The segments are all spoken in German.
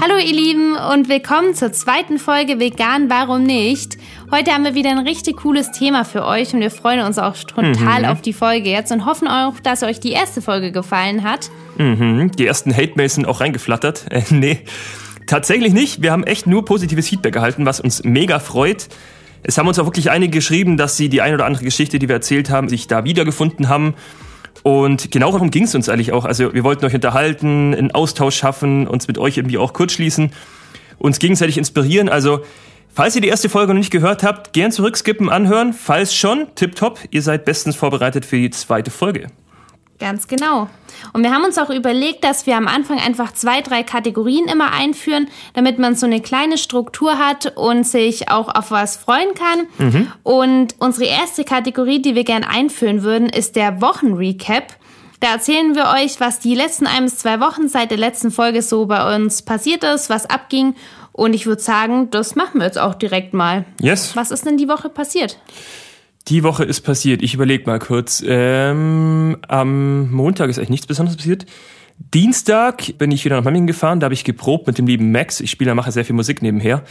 Hallo ihr Lieben und willkommen zur zweiten Folge Vegan, warum nicht? Heute haben wir wieder ein richtig cooles Thema für euch und wir freuen uns auch total mhm. auf die Folge jetzt und hoffen auch, dass euch die erste Folge gefallen hat. Mhm. Die ersten Hate-Mails sind auch reingeflattert. Äh, nee, tatsächlich nicht. Wir haben echt nur positives Feedback erhalten, was uns mega freut. Es haben uns auch wirklich einige geschrieben, dass sie die eine oder andere Geschichte, die wir erzählt haben, sich da wiedergefunden haben. Und genau darum ging es uns eigentlich auch. Also wir wollten euch unterhalten, einen Austausch schaffen, uns mit euch irgendwie auch kurz schließen, uns gegenseitig inspirieren. Also falls ihr die erste Folge noch nicht gehört habt, gern zurückskippen, anhören. Falls schon, tipptopp, ihr seid bestens vorbereitet für die zweite Folge. Ganz genau. Und wir haben uns auch überlegt, dass wir am Anfang einfach zwei, drei Kategorien immer einführen, damit man so eine kleine Struktur hat und sich auch auf was freuen kann. Mhm. Und unsere erste Kategorie, die wir gerne einführen würden, ist der Wochenrecap. Da erzählen wir euch, was die letzten ein bis zwei Wochen seit der letzten Folge so bei uns passiert ist, was abging. Und ich würde sagen, das machen wir jetzt auch direkt mal. Yes. Was ist denn die Woche passiert? Die Woche ist passiert. Ich überlege mal kurz. Ähm, am Montag ist eigentlich nichts Besonderes passiert. Dienstag bin ich wieder nach Memmingen gefahren. Da habe ich geprobt mit dem lieben Max. Ich spiele, mache sehr viel Musik nebenher.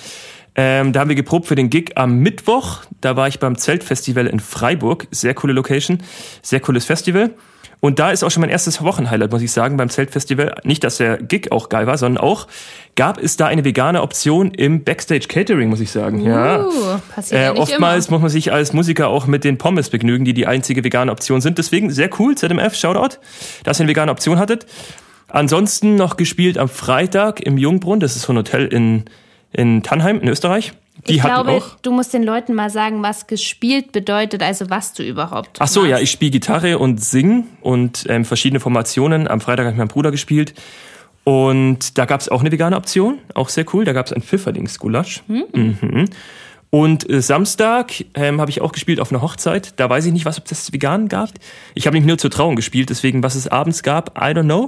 Ähm, da haben wir geprobt für den Gig am Mittwoch. Da war ich beim Zeltfestival in Freiburg. Sehr coole Location, sehr cooles Festival. Und da ist auch schon mein erstes Wochenhighlight, muss ich sagen, beim Zeltfestival. Nicht, dass der Gig auch geil war, sondern auch gab es da eine vegane Option im Backstage Catering, muss ich sagen. Uh, ja. Passiert äh, ja oftmals immer. muss man sich als Musiker auch mit den Pommes begnügen, die die einzige vegane Option sind. Deswegen sehr cool, ZMF, Shoutout, dass ihr eine vegane Option hattet. Ansonsten noch gespielt am Freitag im Jungbrunn. Das ist so ein Hotel in, in Tannheim in Österreich. Die ich glaube, auch. du musst den Leuten mal sagen, was gespielt bedeutet, also was du überhaupt. Ach so, machst. ja, ich spiele Gitarre und sing und ähm, verschiedene Formationen. Am Freitag habe ich mit meinem Bruder gespielt. Und da gab es auch eine vegane Option, auch sehr cool. Da gab es ein Pfifferlings-Gulasch. Hm. Mhm. Und äh, Samstag ähm, habe ich auch gespielt auf einer Hochzeit. Da weiß ich nicht, was ob das vegan gab. Ich habe nämlich nur zur Trauung gespielt, deswegen was es abends gab, I don't know.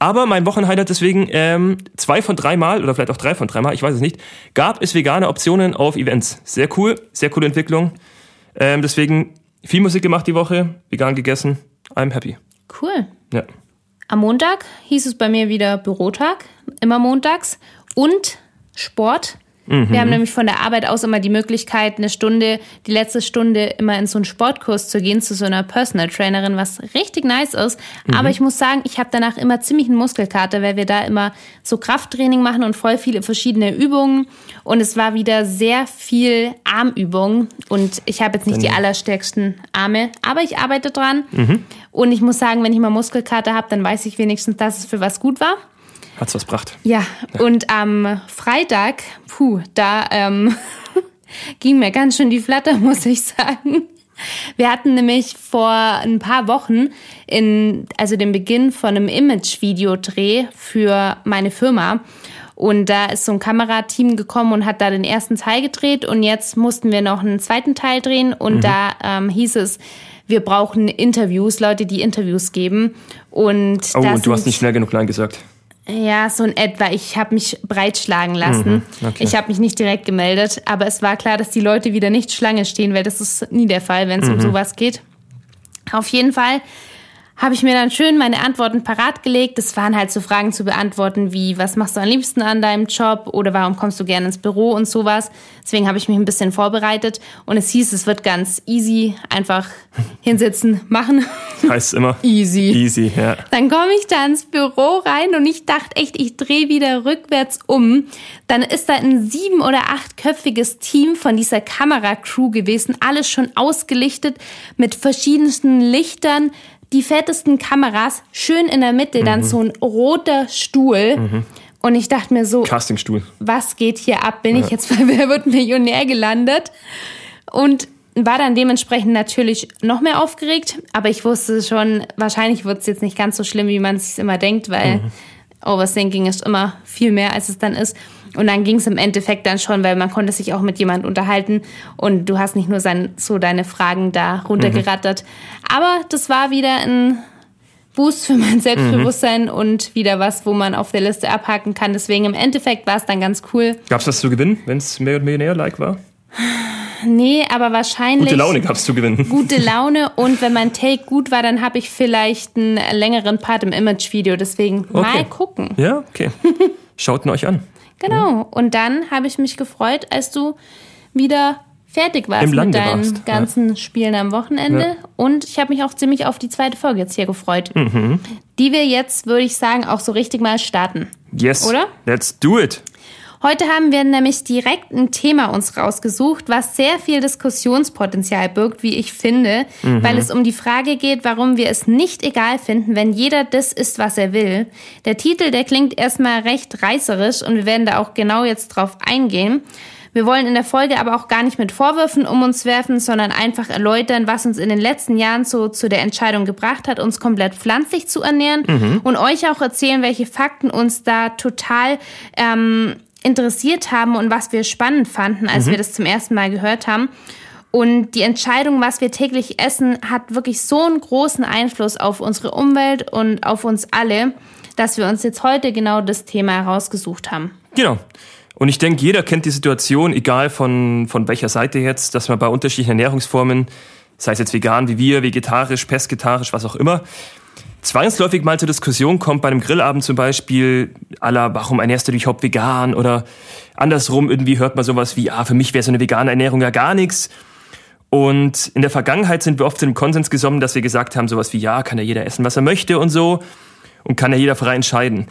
Aber mein Wochenhighlight deswegen ähm, zwei von drei Mal oder vielleicht auch drei von drei Mal, ich weiß es nicht, gab es vegane Optionen auf Events. Sehr cool, sehr coole Entwicklung. Ähm, deswegen viel Musik gemacht die Woche, vegan gegessen. I'm happy. Cool. Ja. Am Montag hieß es bei mir wieder Bürotag, immer montags und Sport. Mhm. Wir haben nämlich von der Arbeit aus immer die Möglichkeit, eine Stunde, die letzte Stunde immer in so einen Sportkurs zu gehen, zu so einer Personal Trainerin, was richtig nice ist. Mhm. Aber ich muss sagen, ich habe danach immer ziemlich einen Muskelkater, weil wir da immer so Krafttraining machen und voll viele verschiedene Übungen. Und es war wieder sehr viel Armübung. Und ich habe jetzt nicht die allerstärksten Arme, aber ich arbeite dran. Mhm. Und ich muss sagen, wenn ich mal Muskelkater habe, dann weiß ich wenigstens, dass es für was gut war. Hat's was gebracht. Ja, ja. und am Freitag, puh, da ähm, ging mir ganz schön die Flatter, muss ich sagen. Wir hatten nämlich vor ein paar Wochen in, also den Beginn von einem Image-Videodreh für meine Firma. Und da ist so ein Kamerateam gekommen und hat da den ersten Teil gedreht. Und jetzt mussten wir noch einen zweiten Teil drehen. Und mhm. da ähm, hieß es, wir brauchen Interviews, Leute, die Interviews geben. Und oh, und du hast nicht schnell genug Nein gesagt. Ja, so in etwa. Ich habe mich breitschlagen lassen. Mhm, okay. Ich habe mich nicht direkt gemeldet, aber es war klar, dass die Leute wieder nicht Schlange stehen, weil das ist nie der Fall, wenn es mhm. um sowas geht. Auf jeden Fall habe ich mir dann schön meine Antworten parat gelegt. Das waren halt so Fragen zu beantworten wie, was machst du am liebsten an deinem Job oder warum kommst du gerne ins Büro und sowas. Deswegen habe ich mich ein bisschen vorbereitet und es hieß, es wird ganz easy, einfach hinsetzen, machen. Heißt immer. easy. Easy, ja. Dann komme ich da ins Büro rein und ich dachte echt, ich drehe wieder rückwärts um. Dann ist da ein sieben- oder achtköpfiges Team von dieser Kameracrew gewesen, alles schon ausgelichtet mit verschiedensten Lichtern, die fettesten Kameras, schön in der Mitte, mhm. dann so ein roter Stuhl. Mhm. Und ich dachte mir so, Castingstuhl. Was geht hier ab? Bin ja. ich jetzt bei Wer wird Millionär gelandet? Und war dann dementsprechend natürlich noch mehr aufgeregt, aber ich wusste schon, wahrscheinlich wird es jetzt nicht ganz so schlimm, wie man es sich immer denkt, weil mhm. Overthinking ist immer viel mehr, als es dann ist. Und dann ging es im Endeffekt dann schon, weil man konnte sich auch mit jemand unterhalten und du hast nicht nur sein, so deine Fragen da runtergerattert. Mhm. Aber das war wieder ein Boost für mein Selbstbewusstsein mhm. und wieder was, wo man auf der Liste abhaken kann. Deswegen im Endeffekt war es dann ganz cool. Gab es was zu gewinnen, wenn es mehr und Millionär-like war? Nee, aber wahrscheinlich. Gute Laune gab's zu gewinnen. Gute Laune und wenn mein Take gut war, dann habe ich vielleicht einen längeren Part im Image-Video. Deswegen okay. mal gucken. Ja, okay. Schaut ihn euch an. Genau. Mhm. Und dann habe ich mich gefreut, als du wieder fertig warst Im Lande mit deinen warst, ganzen ja. Spielen am Wochenende. Ja. Und ich habe mich auch ziemlich auf die zweite Folge jetzt hier gefreut. Mhm. Die wir jetzt, würde ich sagen, auch so richtig mal starten. Yes. Oder? Let's do it. Heute haben wir nämlich direkt ein Thema uns rausgesucht, was sehr viel Diskussionspotenzial birgt, wie ich finde, mhm. weil es um die Frage geht, warum wir es nicht egal finden, wenn jeder das ist, was er will. Der Titel, der klingt erstmal recht reißerisch und wir werden da auch genau jetzt drauf eingehen. Wir wollen in der Folge aber auch gar nicht mit Vorwürfen um uns werfen, sondern einfach erläutern, was uns in den letzten Jahren so zu der Entscheidung gebracht hat, uns komplett pflanzlich zu ernähren mhm. und euch auch erzählen, welche Fakten uns da total ähm, interessiert haben und was wir spannend fanden, als mhm. wir das zum ersten Mal gehört haben. Und die Entscheidung, was wir täglich essen, hat wirklich so einen großen Einfluss auf unsere Umwelt und auf uns alle, dass wir uns jetzt heute genau das Thema herausgesucht haben. Genau. Und ich denke, jeder kennt die Situation, egal von, von welcher Seite jetzt, dass man bei unterschiedlichen Ernährungsformen, sei es jetzt vegan wie wir, vegetarisch, pesketarisch, was auch immer, zwangsläufig mal zur Diskussion kommt, bei einem Grillabend zum Beispiel, aller, warum ernährst du dich überhaupt vegan? Oder andersrum irgendwie hört man sowas wie, ja, für mich wäre so eine vegane Ernährung ja gar nichts. Und in der Vergangenheit sind wir oft zu dem Konsens gekommen, dass wir gesagt haben, sowas wie, ja, kann ja jeder essen, was er möchte und so. Und kann ja jeder frei entscheiden.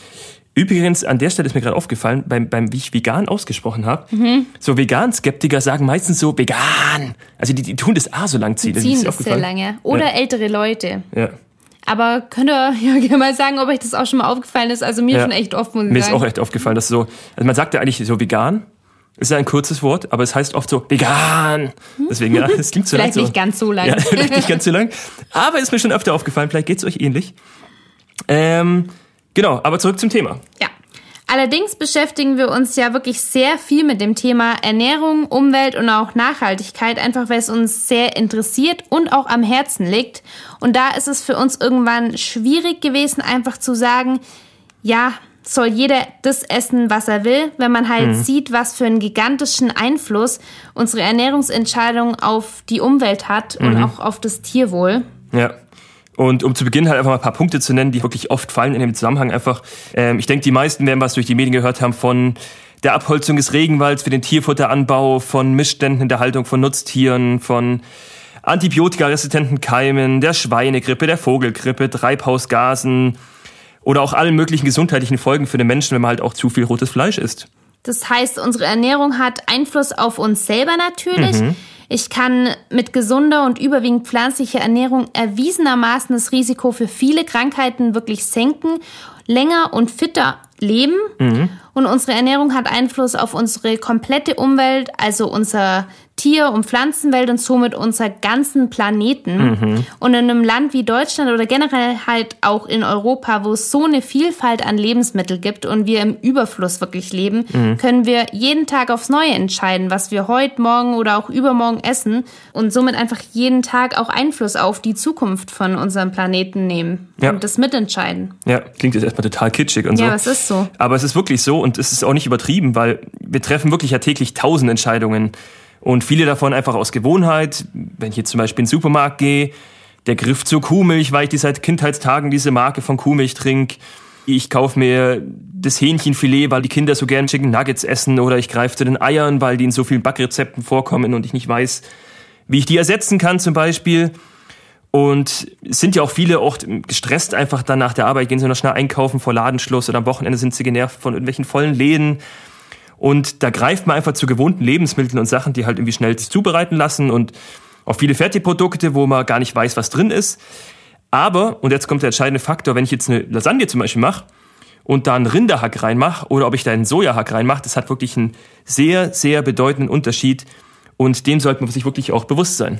Übrigens, an der Stelle ist mir gerade aufgefallen, beim, beim, wie ich vegan ausgesprochen habe, mhm. so Vegan-Skeptiker sagen meistens so vegan. Also die, die tun das A so lang ziehen. Die ziehen das, das sehr lange. Oder ja. ältere Leute. Ja. Aber könnt ihr ja gerne mal sagen, ob euch das auch schon mal aufgefallen ist? Also mir ja. schon echt oft, muss ich Mir sagen. ist auch echt aufgefallen, dass so, also man sagt ja eigentlich so vegan, ist ja ein kurzes Wort, aber es heißt oft so vegan. Deswegen, ja, es klingt so Vielleicht lang, nicht so. ganz so lang. Ja, vielleicht nicht ganz so lang. Aber ist mir schon öfter aufgefallen, vielleicht geht's euch ähnlich. Ähm, Genau, aber zurück zum Thema. Allerdings beschäftigen wir uns ja wirklich sehr viel mit dem Thema Ernährung, Umwelt und auch Nachhaltigkeit, einfach weil es uns sehr interessiert und auch am Herzen liegt. Und da ist es für uns irgendwann schwierig gewesen, einfach zu sagen, ja, soll jeder das essen, was er will, wenn man halt mhm. sieht, was für einen gigantischen Einfluss unsere Ernährungsentscheidung auf die Umwelt hat und mhm. auch auf das Tierwohl. Ja. Und um zu Beginn halt einfach mal ein paar Punkte zu nennen, die wirklich oft fallen in dem Zusammenhang einfach. Ähm, ich denke, die meisten werden was durch die Medien gehört haben von der Abholzung des Regenwalds für den Tierfutteranbau, von Missständen in der Haltung von Nutztieren, von antibiotikaresistenten Keimen, der Schweinegrippe, der Vogelgrippe, Treibhausgasen oder auch allen möglichen gesundheitlichen Folgen für den Menschen, wenn man halt auch zu viel rotes Fleisch isst. Das heißt, unsere Ernährung hat Einfluss auf uns selber natürlich. Mhm. Ich kann mit gesunder und überwiegend pflanzlicher Ernährung erwiesenermaßen das Risiko für viele Krankheiten wirklich senken, länger und fitter leben. Mhm. Und unsere Ernährung hat Einfluss auf unsere komplette Umwelt, also unser Tier- und Pflanzenwelt und somit unser ganzen Planeten. Mhm. Und in einem Land wie Deutschland oder generell halt auch in Europa, wo es so eine Vielfalt an Lebensmitteln gibt und wir im Überfluss wirklich leben, mhm. können wir jeden Tag aufs Neue entscheiden, was wir heute, morgen oder auch übermorgen essen und somit einfach jeden Tag auch Einfluss auf die Zukunft von unserem Planeten nehmen ja. und das mitentscheiden. Ja, klingt jetzt erstmal total kitschig und so. Ja, es ist so. Aber es ist wirklich so und es ist auch nicht übertrieben, weil wir treffen wirklich ja täglich tausend Entscheidungen und viele davon einfach aus Gewohnheit. Wenn ich jetzt zum Beispiel in den Supermarkt gehe, der Griff zur Kuhmilch, weil ich die seit Kindheitstagen diese Marke von Kuhmilch trinke. Ich kaufe mir das Hähnchenfilet, weil die Kinder so gern Chicken Nuggets essen. Oder ich greife zu den Eiern, weil die in so vielen Backrezepten vorkommen und ich nicht weiß, wie ich die ersetzen kann zum Beispiel. Und es sind ja auch viele oft gestresst einfach dann nach der Arbeit, gehen sie noch schnell einkaufen vor Ladenschluss oder am Wochenende sind sie genervt von irgendwelchen vollen Läden. Und da greift man einfach zu gewohnten Lebensmitteln und Sachen, die halt irgendwie schnell zubereiten lassen und auch viele Fertigprodukte, wo man gar nicht weiß, was drin ist. Aber, und jetzt kommt der entscheidende Faktor, wenn ich jetzt eine Lasagne zum Beispiel mache und da einen Rinderhack reinmache oder ob ich da einen Sojahack reinmache, das hat wirklich einen sehr, sehr bedeutenden Unterschied und dem sollte man sich wirklich auch bewusst sein.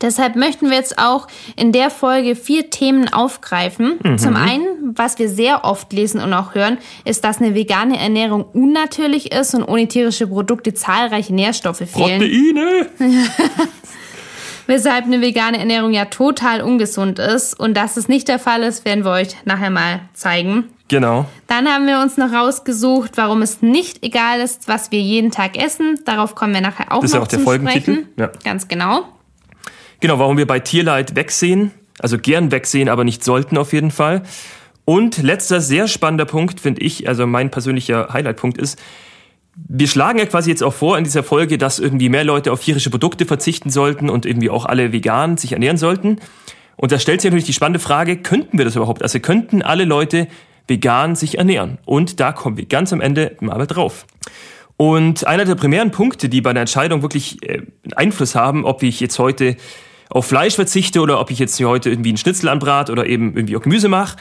Deshalb möchten wir jetzt auch in der Folge vier Themen aufgreifen. Mhm. Zum einen, was wir sehr oft lesen und auch hören, ist, dass eine vegane Ernährung unnatürlich ist und ohne tierische Produkte zahlreiche Nährstoffe fehlen. Proteine! Weshalb eine vegane Ernährung ja total ungesund ist. Und dass es nicht der Fall ist, werden wir euch nachher mal zeigen. Genau. Dann haben wir uns noch rausgesucht, warum es nicht egal ist, was wir jeden Tag essen. Darauf kommen wir nachher auch das noch ist ja auch der Folgentitel. Ja. Ganz genau. Genau, warum wir bei Tierleid wegsehen, also gern wegsehen, aber nicht sollten auf jeden Fall. Und letzter sehr spannender Punkt, finde ich, also mein persönlicher Highlightpunkt ist, wir schlagen ja quasi jetzt auch vor in dieser Folge, dass irgendwie mehr Leute auf tierische Produkte verzichten sollten und irgendwie auch alle vegan sich ernähren sollten. Und da stellt sich natürlich die spannende Frage, könnten wir das überhaupt? Also könnten alle Leute vegan sich ernähren? Und da kommen wir ganz am Ende mal drauf. Und einer der primären Punkte, die bei der Entscheidung wirklich äh, Einfluss haben, ob ich jetzt heute auf Fleisch verzichte oder ob ich jetzt hier heute irgendwie einen Schnitzel anbrate oder eben irgendwie auch Gemüse mache,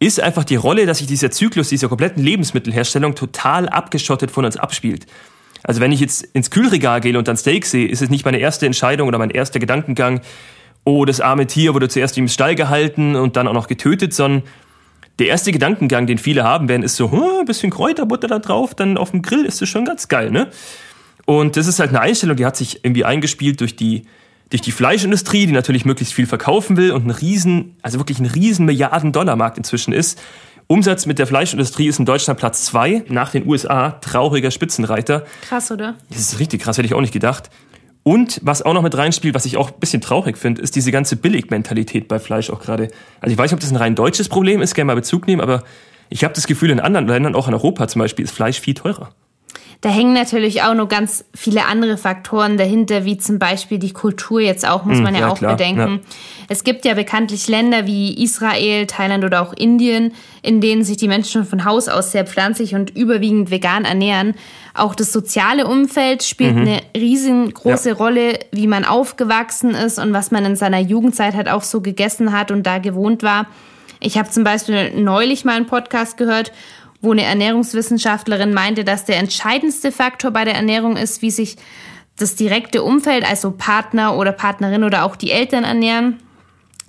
ist einfach die Rolle, dass sich dieser Zyklus dieser kompletten Lebensmittelherstellung total abgeschottet von uns abspielt. Also wenn ich jetzt ins Kühlregal gehe und dann Steak sehe, ist es nicht meine erste Entscheidung oder mein erster Gedankengang, oh, das arme Tier wurde zuerst im Stall gehalten und dann auch noch getötet, sondern der erste Gedankengang, den viele haben werden, ist so, hm, ein bisschen Kräuterbutter da drauf, dann auf dem Grill ist das schon ganz geil, ne? Und das ist halt eine Einstellung, die hat sich irgendwie eingespielt durch die durch die Fleischindustrie, die natürlich möglichst viel verkaufen will und ein riesen, also wirklich ein riesen Milliarden-Dollar-Markt inzwischen ist. Umsatz mit der Fleischindustrie ist in Deutschland Platz zwei nach den USA. Trauriger Spitzenreiter. Krass, oder? Das ist richtig krass, hätte ich auch nicht gedacht. Und was auch noch mit reinspielt, was ich auch ein bisschen traurig finde, ist diese ganze Billigmentalität bei Fleisch auch gerade. Also ich weiß nicht, ob das ein rein deutsches Problem ist, gerne mal Bezug nehmen, aber ich habe das Gefühl, in anderen Ländern, auch in Europa zum Beispiel, ist Fleisch viel teurer. Da hängen natürlich auch noch ganz viele andere Faktoren dahinter, wie zum Beispiel die Kultur jetzt auch, muss hm, man ja, ja auch klar, bedenken. Ja. Es gibt ja bekanntlich Länder wie Israel, Thailand oder auch Indien, in denen sich die Menschen schon von Haus aus sehr pflanzlich und überwiegend vegan ernähren. Auch das soziale Umfeld spielt mhm. eine riesengroße ja. Rolle, wie man aufgewachsen ist und was man in seiner Jugendzeit halt auch so gegessen hat und da gewohnt war. Ich habe zum Beispiel neulich mal einen Podcast gehört, wo eine Ernährungswissenschaftlerin meinte, dass der entscheidendste Faktor bei der Ernährung ist, wie sich das direkte Umfeld, also Partner oder Partnerin oder auch die Eltern ernähren.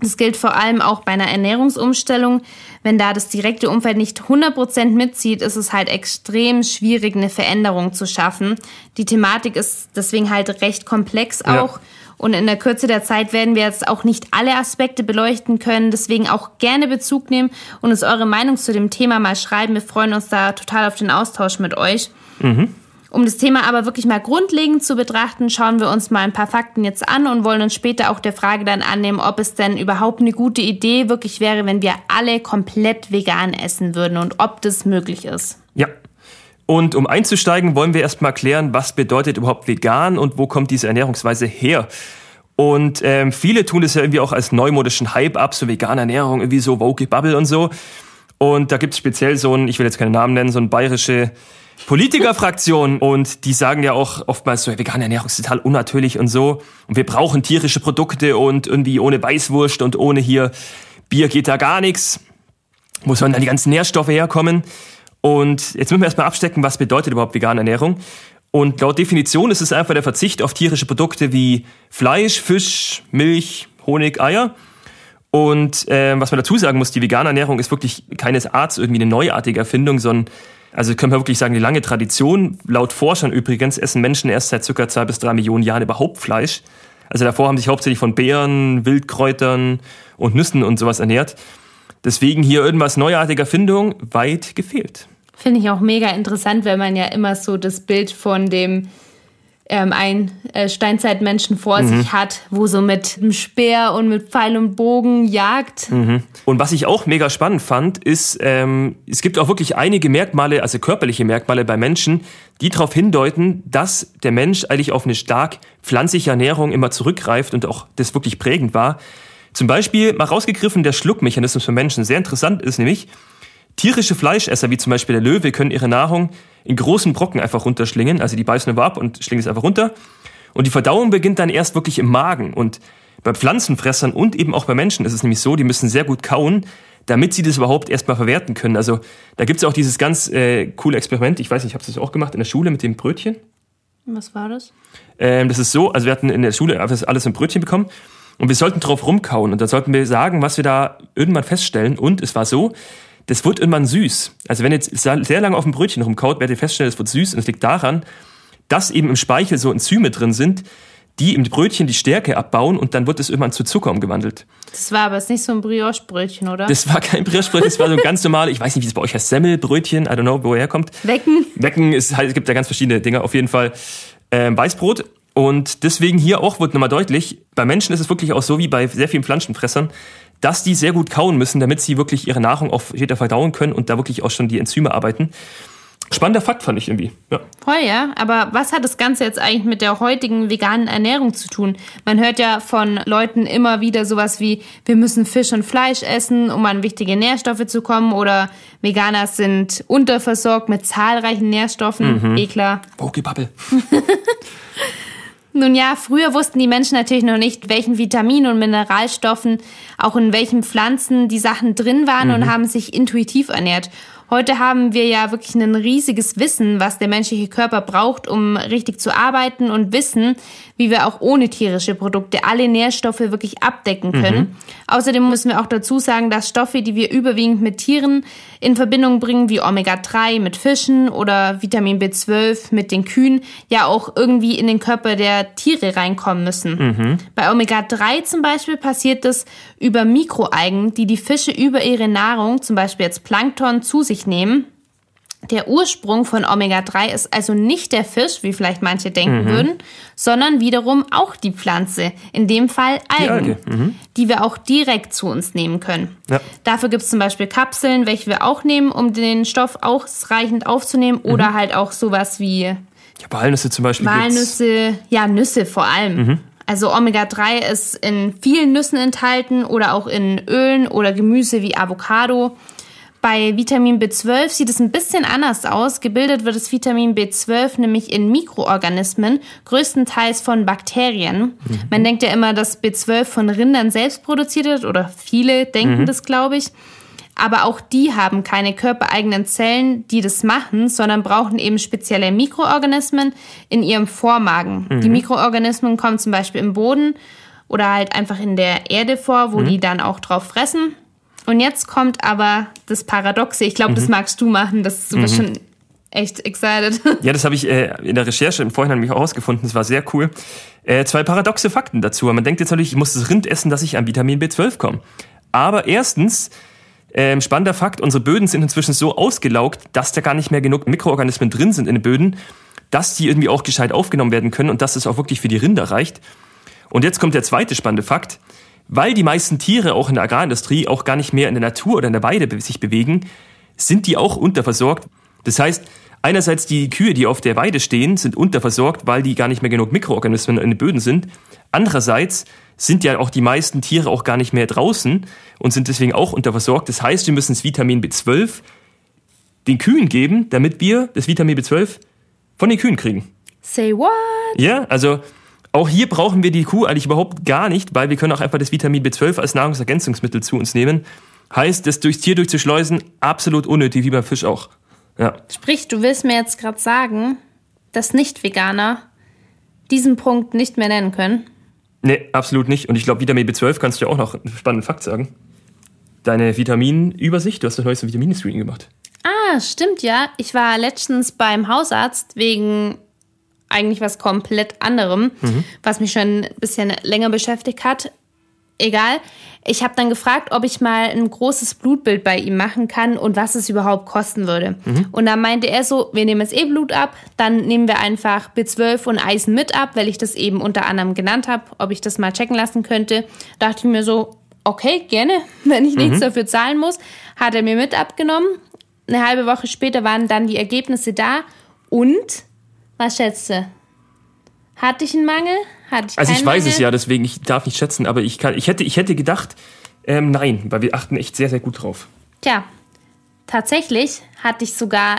Das gilt vor allem auch bei einer Ernährungsumstellung. Wenn da das direkte Umfeld nicht 100% mitzieht, ist es halt extrem schwierig, eine Veränderung zu schaffen. Die Thematik ist deswegen halt recht komplex auch. Ja. Und in der Kürze der Zeit werden wir jetzt auch nicht alle Aspekte beleuchten können. Deswegen auch gerne Bezug nehmen und uns eure Meinung zu dem Thema mal schreiben. Wir freuen uns da total auf den Austausch mit euch. Mhm. Um das Thema aber wirklich mal grundlegend zu betrachten, schauen wir uns mal ein paar Fakten jetzt an und wollen uns später auch der Frage dann annehmen, ob es denn überhaupt eine gute Idee wirklich wäre, wenn wir alle komplett vegan essen würden und ob das möglich ist. Ja, und um einzusteigen, wollen wir erstmal klären, was bedeutet überhaupt vegan und wo kommt diese Ernährungsweise her? Und ähm, viele tun es ja irgendwie auch als neumodischen Hype ab, so vegane Ernährung, irgendwie so woke Bubble und so. Und da gibt es speziell so ein, ich will jetzt keinen Namen nennen, so ein bayerische Politikerfraktion und die sagen ja auch oftmals so, vegane Ernährung ist total unnatürlich und so. Und wir brauchen tierische Produkte und irgendwie ohne Weißwurst und ohne hier Bier geht da gar nichts. Wo sollen dann die ganzen Nährstoffe herkommen? Und jetzt müssen wir erstmal abstecken, was bedeutet überhaupt vegane Ernährung. Und laut Definition ist es einfach der Verzicht auf tierische Produkte wie Fleisch, Fisch, Milch, Honig, Eier. Und äh, was man dazu sagen muss, die vegane Ernährung ist wirklich keines Arts irgendwie eine neuartige Erfindung, sondern also können wir wirklich sagen, eine lange Tradition. Laut Forschern übrigens essen Menschen erst seit circa zwei bis drei Millionen Jahren überhaupt Fleisch. Also davor haben sich hauptsächlich von Beeren, Wildkräutern und Nüssen und sowas ernährt. Deswegen hier irgendwas neuartiger Findung weit gefehlt. Finde ich auch mega interessant, weil man ja immer so das Bild von dem ähm, ein äh, Steinzeitmenschen vor mhm. sich hat, wo so mit einem Speer und mit Pfeil und Bogen jagt. Mhm. Und was ich auch mega spannend fand, ist, ähm, es gibt auch wirklich einige Merkmale, also körperliche Merkmale bei Menschen, die darauf hindeuten, dass der Mensch eigentlich auf eine stark pflanzliche Ernährung immer zurückgreift und auch das wirklich prägend war. Zum Beispiel mal rausgegriffen, der Schluckmechanismus für Menschen sehr interessant ist, nämlich tierische Fleischesser, wie zum Beispiel der Löwe, können ihre Nahrung in großen Brocken einfach runterschlingen. Also die beißen nur ab und schlingen es einfach runter. Und die Verdauung beginnt dann erst wirklich im Magen. Und bei Pflanzenfressern und eben auch bei Menschen ist es nämlich so, die müssen sehr gut kauen, damit sie das überhaupt erstmal verwerten können. Also da gibt es auch dieses ganz äh, coole Experiment, ich weiß nicht, ich habe das auch gemacht in der Schule mit dem Brötchen. Was war das? Ähm, das ist so, also wir hatten in der Schule alles im Brötchen bekommen und wir sollten drauf rumkauen und da sollten wir sagen, was wir da irgendwann feststellen. Und es war so, das wird irgendwann süß. Also wenn jetzt sehr lange auf dem Brötchen rumkaut, werdet ihr feststellen, es wird süß. Und es liegt daran, dass eben im Speichel so Enzyme drin sind, die im Brötchen die Stärke abbauen und dann wird es irgendwann zu Zucker umgewandelt. Das war aber jetzt nicht so ein Brioche-Brötchen, oder? Das war kein Brioche-Brötchen, das war so ein ganz normales, ich weiß nicht, wie es bei euch heißt, Semmelbrötchen, I don't know, wo er herkommt. Wecken. Wecken, ist halt, es gibt ja ganz verschiedene Dinge, auf jeden Fall. Ähm, Weißbrot und deswegen hier auch wird nochmal deutlich, bei Menschen ist es wirklich auch so wie bei sehr vielen Pflanzenfressern, dass die sehr gut kauen müssen, damit sie wirklich ihre Nahrung auch später verdauen können und da wirklich auch schon die Enzyme arbeiten. Spannender Fakt fand ich irgendwie. Ja. Voll, ja. Aber was hat das Ganze jetzt eigentlich mit der heutigen veganen Ernährung zu tun? Man hört ja von Leuten immer wieder sowas wie, wir müssen Fisch und Fleisch essen, um an wichtige Nährstoffe zu kommen. Oder Veganer sind unterversorgt mit zahlreichen Nährstoffen. Mhm. Eh klar. Bubble. Nun ja, früher wussten die Menschen natürlich noch nicht, welchen Vitaminen und Mineralstoffen auch in welchen Pflanzen die Sachen drin waren mhm. und haben sich intuitiv ernährt. Heute haben wir ja wirklich ein riesiges Wissen, was der menschliche Körper braucht, um richtig zu arbeiten und wissen, wie wir auch ohne tierische Produkte alle Nährstoffe wirklich abdecken können. Mhm. Außerdem müssen wir auch dazu sagen, dass Stoffe, die wir überwiegend mit Tieren in Verbindung bringen, wie Omega-3 mit Fischen oder Vitamin B12 mit den Kühen, ja auch irgendwie in den Körper der Tiere reinkommen müssen. Mhm. Bei Omega-3 zum Beispiel passiert das über Mikroalgen, die die Fische über ihre Nahrung, zum Beispiel jetzt Plankton, zu sich nehmen. Der Ursprung von Omega-3 ist also nicht der Fisch, wie vielleicht manche denken mhm. würden, sondern wiederum auch die Pflanze, in dem Fall Algen, die, mhm. die wir auch direkt zu uns nehmen können. Ja. Dafür gibt es zum Beispiel Kapseln, welche wir auch nehmen, um den Stoff ausreichend aufzunehmen mhm. oder halt auch sowas wie ja, Walnüsse zum Beispiel. Walnüsse, gibt's. ja, Nüsse vor allem. Mhm. Also Omega-3 ist in vielen Nüssen enthalten oder auch in Ölen oder Gemüse wie Avocado. Bei Vitamin B12 sieht es ein bisschen anders aus. Gebildet wird das Vitamin B12 nämlich in Mikroorganismen, größtenteils von Bakterien. Mhm. Man denkt ja immer, dass B12 von Rindern selbst produziert wird oder viele denken mhm. das, glaube ich. Aber auch die haben keine körpereigenen Zellen, die das machen, sondern brauchen eben spezielle Mikroorganismen in ihrem Vormagen. Mhm. Die Mikroorganismen kommen zum Beispiel im Boden oder halt einfach in der Erde vor, wo mhm. die dann auch drauf fressen. Und jetzt kommt aber das Paradoxe. Ich glaube, mhm. das magst du machen. Das du mhm. schon echt excited. Ja, das habe ich äh, in der Recherche im Vorhinein mich auch herausgefunden. Das war sehr cool. Äh, zwei paradoxe Fakten dazu. Man denkt jetzt natürlich, ich muss das Rind essen, dass ich an Vitamin B12 komme. Aber erstens, äh, spannender Fakt, unsere Böden sind inzwischen so ausgelaugt, dass da gar nicht mehr genug Mikroorganismen drin sind in den Böden, dass die irgendwie auch gescheit aufgenommen werden können und dass es auch wirklich für die Rinder reicht. Und jetzt kommt der zweite spannende Fakt. Weil die meisten Tiere auch in der Agrarindustrie auch gar nicht mehr in der Natur oder in der Weide sich bewegen, sind die auch unterversorgt. Das heißt, einerseits die Kühe, die auf der Weide stehen, sind unterversorgt, weil die gar nicht mehr genug Mikroorganismen in den Böden sind. Andererseits sind ja auch die meisten Tiere auch gar nicht mehr draußen und sind deswegen auch unterversorgt. Das heißt, wir müssen das Vitamin B12 den Kühen geben, damit wir das Vitamin B12 von den Kühen kriegen. Say what? Ja, also auch hier brauchen wir die Kuh eigentlich überhaupt gar nicht, weil wir können auch einfach das Vitamin B12 als Nahrungsergänzungsmittel zu uns nehmen. Heißt, das durchs Tier durchzuschleusen, absolut unnötig, wie beim Fisch auch. Ja. Sprich, du willst mir jetzt gerade sagen, dass Nicht-Veganer diesen Punkt nicht mehr nennen können? Nee, absolut nicht. Und ich glaube, Vitamin B12 kannst du ja auch noch einen spannenden Fakt sagen. Deine Vitaminübersicht, du hast das neueste Vitamin-Screening gemacht. Ah, stimmt ja. Ich war letztens beim Hausarzt wegen eigentlich was komplett anderem, mhm. was mich schon ein bisschen länger beschäftigt hat. Egal. Ich habe dann gefragt, ob ich mal ein großes Blutbild bei ihm machen kann und was es überhaupt kosten würde. Mhm. Und dann meinte er so, wir nehmen jetzt eh Blut ab, dann nehmen wir einfach B12 und Eisen mit ab, weil ich das eben unter anderem genannt habe, ob ich das mal checken lassen könnte. Dachte ich mir so, okay, gerne, wenn ich mhm. nichts dafür zahlen muss. Hat er mir mit abgenommen. Eine halbe Woche später waren dann die Ergebnisse da und was schätzt du? Hatte ich einen Mangel? Hatte ich also ich weiß Mangel? es ja, deswegen ich darf nicht schätzen, aber ich kann, ich hätte, ich hätte gedacht, ähm, nein, weil wir achten echt sehr, sehr gut drauf. Tja, tatsächlich hatte ich sogar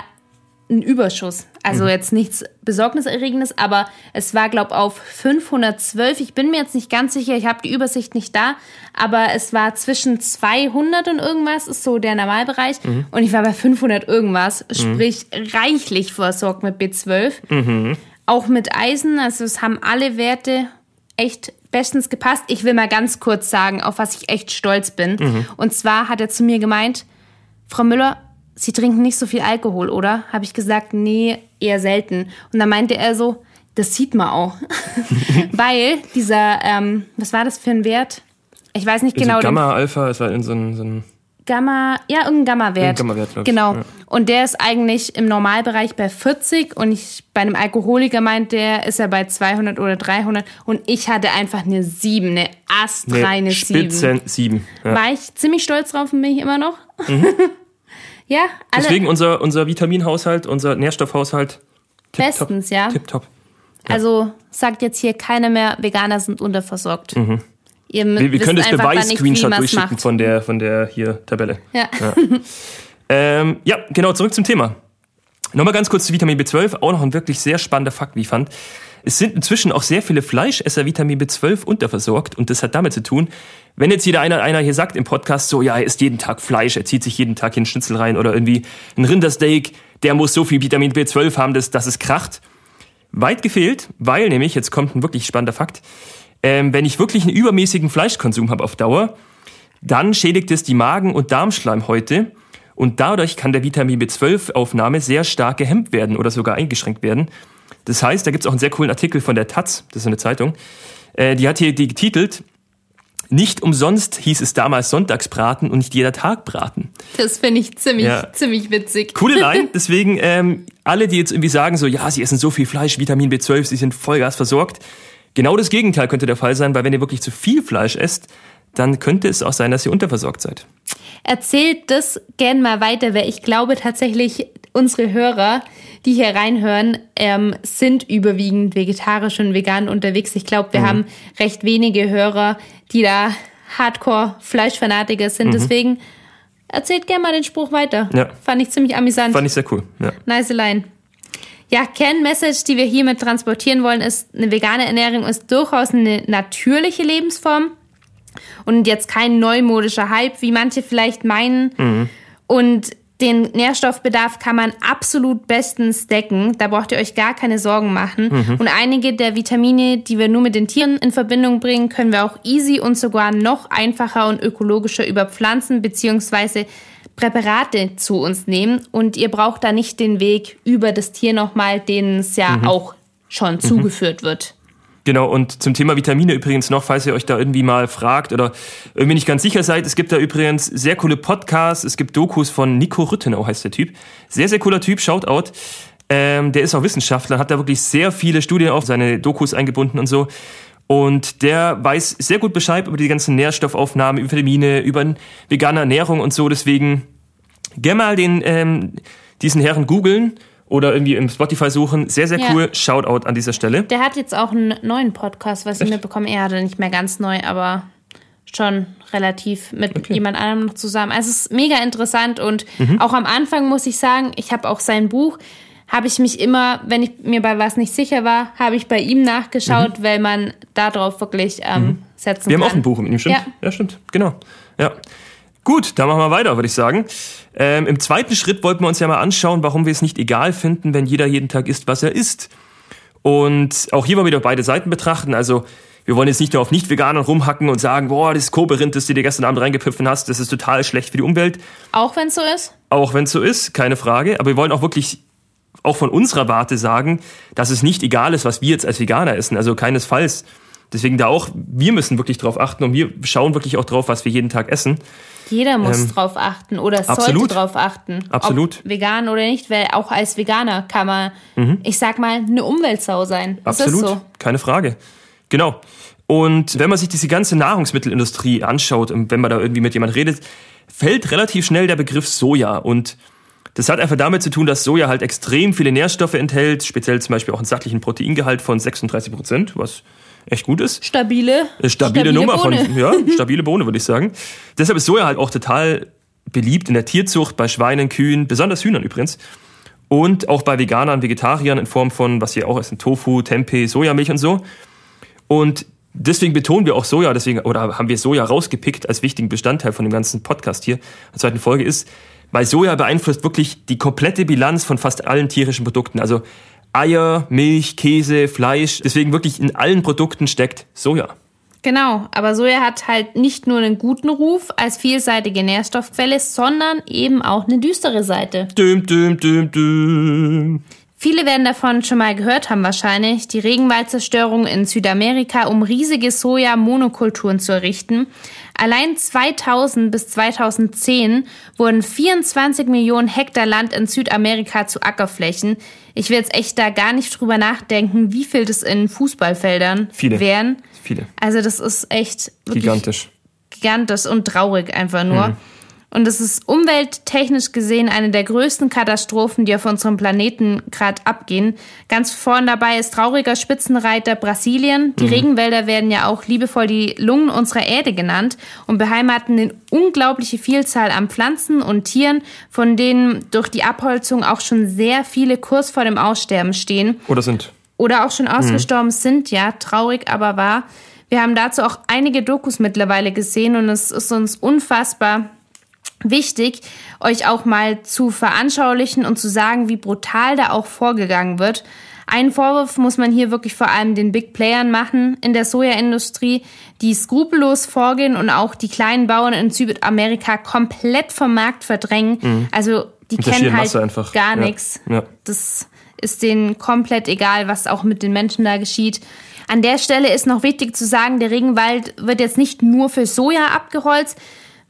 einen Überschuss. Also mhm. jetzt nichts Besorgniserregendes, aber es war, glaube ich, auf 512. Ich bin mir jetzt nicht ganz sicher, ich habe die Übersicht nicht da, aber es war zwischen 200 und irgendwas, ist so der Normalbereich. Mhm. Und ich war bei 500 irgendwas, mhm. sprich reichlich versorgt mit B12. Mhm. Auch mit Eisen, also es haben alle Werte echt bestens gepasst. Ich will mal ganz kurz sagen, auf was ich echt stolz bin. Mhm. Und zwar hat er zu mir gemeint, Frau Müller, Sie trinken nicht so viel Alkohol, oder? Habe ich gesagt, nee, eher selten. Und dann meinte er so, das sieht man auch. Weil dieser, ähm, was war das für ein Wert? Ich weiß nicht genau. Gamma, Alpha, es war in so ein, so ein Gamma, ja, irgendein Gamma-Wert. Gamma-Wert, glaub ich, Genau. ja. Und der ist eigentlich im Normalbereich bei 40 und ich, bei einem Alkoholiker meint der, ist er bei 200 oder 300 und ich hatte einfach eine 7, eine astreine 7. Spitzen 7. Ja. War ich ziemlich stolz drauf und bin ich immer noch. ja, alle Deswegen unser, unser Vitaminhaushalt, unser Nährstoffhaushalt. tipptopp. bestens, ja. Tipptopp. Also sagt jetzt hier keiner mehr, Veganer sind unterversorgt. Ihr Mhm. Wir, wir können das Beweis-Screenshot durchschicken von der, von der hier Tabelle. Ja. Ähm, ja, genau, zurück zum Thema. Nochmal ganz kurz zu Vitamin B12, auch noch ein wirklich sehr spannender Fakt, wie ich fand. Es sind inzwischen auch sehr viele Fleischesser Vitamin B12 unterversorgt und das hat damit zu tun, wenn jetzt jeder einer, einer hier sagt im Podcast so, ja, er isst jeden Tag Fleisch, er zieht sich jeden Tag hier einen Schnitzel rein oder irgendwie ein Rindersteak, der muss so viel Vitamin B12 haben, dass, dass es kracht. Weit gefehlt, weil nämlich, jetzt kommt ein wirklich spannender Fakt, ähm, wenn ich wirklich einen übermäßigen Fleischkonsum habe auf Dauer, dann schädigt es die Magen- und Darmschleimhäute und dadurch kann der Vitamin B12-Aufnahme sehr stark gehemmt werden oder sogar eingeschränkt werden. Das heißt, da gibt es auch einen sehr coolen Artikel von der Taz, das ist eine Zeitung, äh, die hat hier die getitelt, nicht umsonst hieß es damals Sonntagsbraten und nicht jeder Tag braten. Das finde ich ziemlich, Ja. ziemlich witzig. Coole Line, deswegen ähm, alle, die jetzt irgendwie sagen so, ja, sie essen so viel Fleisch, Vitamin B12, sie sind Vollgas versorgt. Genau das Gegenteil könnte der Fall sein, weil wenn ihr wirklich zu viel Fleisch esst, dann könnte es auch sein, dass ihr unterversorgt seid. Erzählt das gern mal weiter, weil ich glaube tatsächlich, unsere Hörer, die hier reinhören, ähm, sind überwiegend vegetarisch und vegan unterwegs. Ich glaube, Mhm. wir haben recht wenige Hörer, die da Hardcore-Fleischfanatiker sind. Deswegen erzählt gern mal den Spruch weiter. Mhm. Ja. Fand ich ziemlich amüsant. Fand ich sehr cool. Ja. Nice Line. Ja, Kernmessage, die wir hiermit transportieren wollen, ist, eine vegane Ernährung ist durchaus eine natürliche Lebensform und jetzt kein neumodischer Hype, wie manche vielleicht meinen. Und den Nährstoffbedarf kann man absolut bestens decken. Da braucht ihr euch gar keine Sorgen machen. Und einige der Vitamine, die wir nur mit den Tieren in Verbindung bringen, können wir auch easy und sogar noch einfacher und ökologischer über Pflanzen beziehungsweise Präparate zu uns nehmen. Und ihr braucht da nicht den Weg über das Tier nochmal, den es ja auch schon zugeführt wird. Genau, und zum Thema Vitamine übrigens noch, falls ihr euch da irgendwie mal fragt oder irgendwie nicht ganz sicher seid, es gibt da übrigens sehr coole Podcasts, es gibt Dokus von Nico Rüttenau, heißt der Typ. Sehr, sehr cooler Typ, Shoutout. Ähm, der ist auch Wissenschaftler, hat da wirklich sehr viele Studien auf seine Dokus eingebunden und so. Und der weiß sehr gut Bescheid über die ganzen Nährstoffaufnahmen, über Vitamine, über vegane Ernährung und so. Deswegen gerne mal den, ähm, diesen Herren googeln oder irgendwie im Spotify suchen. Sehr, sehr Ja. cool. Shoutout an dieser Stelle. Der hat jetzt auch einen neuen Podcast, was ich mitbekommen. Er hatte nicht mehr ganz neu, aber schon relativ mit jemand anderem noch zusammen. Also es ist mega interessant und Mhm. auch am Anfang muss ich sagen, ich habe auch sein Buch, habe ich mich immer, wenn ich mir bei was nicht sicher war, habe ich bei ihm nachgeschaut, weil man darauf wirklich ähm, setzen Mhm. Wir haben kann. auch ein Buch mit ihm, stimmt? Ja. ja stimmt. Genau. Ja. Gut, dann machen wir weiter, würde ich sagen. Ähm, Im zweiten Schritt wollten wir uns ja mal anschauen, warum wir es nicht egal finden, wenn jeder jeden Tag isst, was er isst. Und auch hier wollen wir wieder beide Seiten betrachten. Also wir wollen jetzt nicht nur auf Nicht-Veganern rumhacken und sagen, boah, das Koberin, das du dir gestern Abend reingepfiffen hast, das ist total schlecht für die Umwelt. Auch wenn es so ist. Auch wenn es so ist, keine Frage. Aber wir wollen auch wirklich auch von unserer Warte sagen, dass es nicht egal ist, was wir jetzt als Veganer essen. Also keinesfalls. Deswegen da auch, wir müssen wirklich drauf achten und wir schauen wirklich auch drauf, was wir jeden Tag essen. Jeder muss drauf achten oder sollte Ähm, absolut. drauf achten. Absolut. Ob vegan oder nicht, weil auch als Veganer kann man, ich sag mal, eine Umweltsau sein. Das Mhm. Absolut, so. keine Frage. Genau. Und wenn man sich diese ganze Nahrungsmittelindustrie anschaut und wenn man da irgendwie mit jemand redet, fällt relativ schnell der Begriff Soja. Und das hat einfach damit zu tun, dass Soja halt extrem viele Nährstoffe enthält, speziell zum Beispiel auch einen sachlichen Proteingehalt von 36 Prozent, was echt gut ist. Stabile, Eine stabile, Nummer Bohne. von, ja, stabile Bohne, würde ich sagen. Deshalb ist Soja halt auch total beliebt in der Tierzucht, bei Schweinen, Kühen, besonders Hühnern übrigens. Und auch bei Veganern, Vegetariern in Form von, was hier auch ist, Tofu, Tempeh, Sojamilch und so. Und deswegen betonen wir auch Soja, deswegen, oder haben wir Soja rausgepickt als wichtigen Bestandteil von dem ganzen Podcast hier, der zweiten Folge ist, weil Soja beeinflusst wirklich die komplette Bilanz von fast allen tierischen Produkten. Also Eier, Milch, Käse, Fleisch. Deswegen wirklich in allen Produkten steckt Soja. Genau, aber Soja hat halt nicht nur einen guten Ruf als vielseitige Nährstoffquelle, sondern eben auch eine düstere Seite. Düm, düm, düm, düm. Viele werden davon schon mal gehört haben wahrscheinlich, die Regenwaldzerstörung in Südamerika, um riesige Soja-Monokulturen zu errichten. Allein 2000 bis 2010 wurden 24 Millionen Hektar Land in Südamerika zu Ackerflächen. Ich will jetzt echt da gar nicht drüber nachdenken, wie viel das in Fußballfeldern Viele. wären. Viele. Also das ist echt Gigantisch. gigantisch und traurig einfach nur. Mhm. Und es ist umwelttechnisch gesehen eine der größten Katastrophen, die auf unserem Planeten gerade abgehen. Ganz vorn dabei ist trauriger Spitzenreiter Brasilien. Die Regenwälder werden ja auch liebevoll die Lungen unserer Erde genannt und beheimaten eine unglaubliche Vielzahl an Pflanzen und Tieren, von denen durch die Abholzung auch schon sehr viele kurz vor dem Aussterben stehen Oder sind. oder auch schon ausgestorben sind. Ja, traurig, aber wahr. Wir haben dazu auch einige Dokus mittlerweile gesehen und es ist uns unfassbar wichtig, euch auch mal zu veranschaulichen und zu sagen, wie brutal da auch vorgegangen wird. Einen Vorwurf muss man hier wirklich vor allem den Big Playern machen in der Sojaindustrie, die skrupellos vorgehen und auch die kleinen Bauern in Südamerika komplett vom Markt verdrängen. Also die der kennen halt einfach. gar Ja. nichts. Ja. Das ist denen komplett egal, was auch mit den Menschen da geschieht. An der Stelle ist noch wichtig zu sagen, der Regenwald wird jetzt nicht nur für Soja abgeholzt,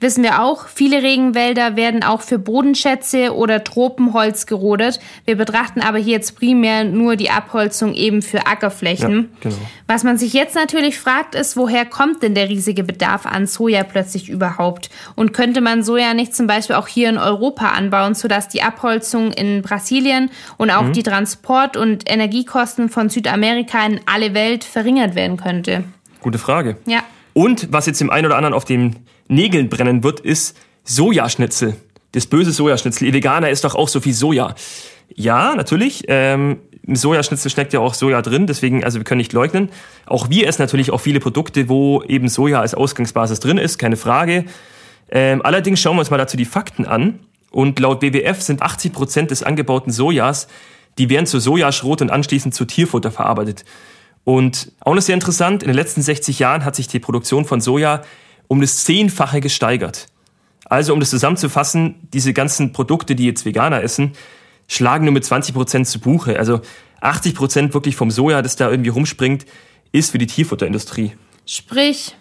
wissen wir auch. Viele Regenwälder werden auch für Bodenschätze oder Tropenholz gerodet. Wir betrachten aber hier jetzt primär nur die Abholzung eben für Ackerflächen. Ja, genau. Was man sich jetzt natürlich fragt, ist, woher kommt denn der riesige Bedarf an Soja plötzlich überhaupt? Und könnte man Soja nicht zum Beispiel auch hier in Europa anbauen, sodass die Abholzung in Brasilien und auch die Transport- und Energiekosten von Südamerika in alle Welt verringert werden könnte? Gute Frage. Ja. Und was jetzt dem einen oder anderen auf den Nägeln brennen wird, ist Sojaschnitzel. Das böse Sojaschnitzel. Ihr Veganer isst doch auch so viel Soja. Ja, natürlich. Ähm, Sojaschnitzel steckt ja auch Soja drin, deswegen, also wir können nicht leugnen. Auch wir essen natürlich auch viele Produkte, wo eben Soja als Ausgangsbasis drin ist, keine Frage. Ähm, allerdings schauen wir uns mal dazu die Fakten an. Und laut WWF sind 80 Prozent des angebauten Sojas, die werden zu Sojaschrot und anschließend zu Tierfutter verarbeitet. Und auch noch sehr interessant, in den letzten 60 Jahren hat sich die Produktion von Soja um das Zehnfache gesteigert. Also um das zusammenzufassen, diese ganzen Produkte, die jetzt Veganer essen, schlagen nur mit 20 Prozent zu Buche. Also 80 Prozent wirklich vom Soja, das da irgendwie rumspringt, ist für die Tierfutterindustrie. Sprich,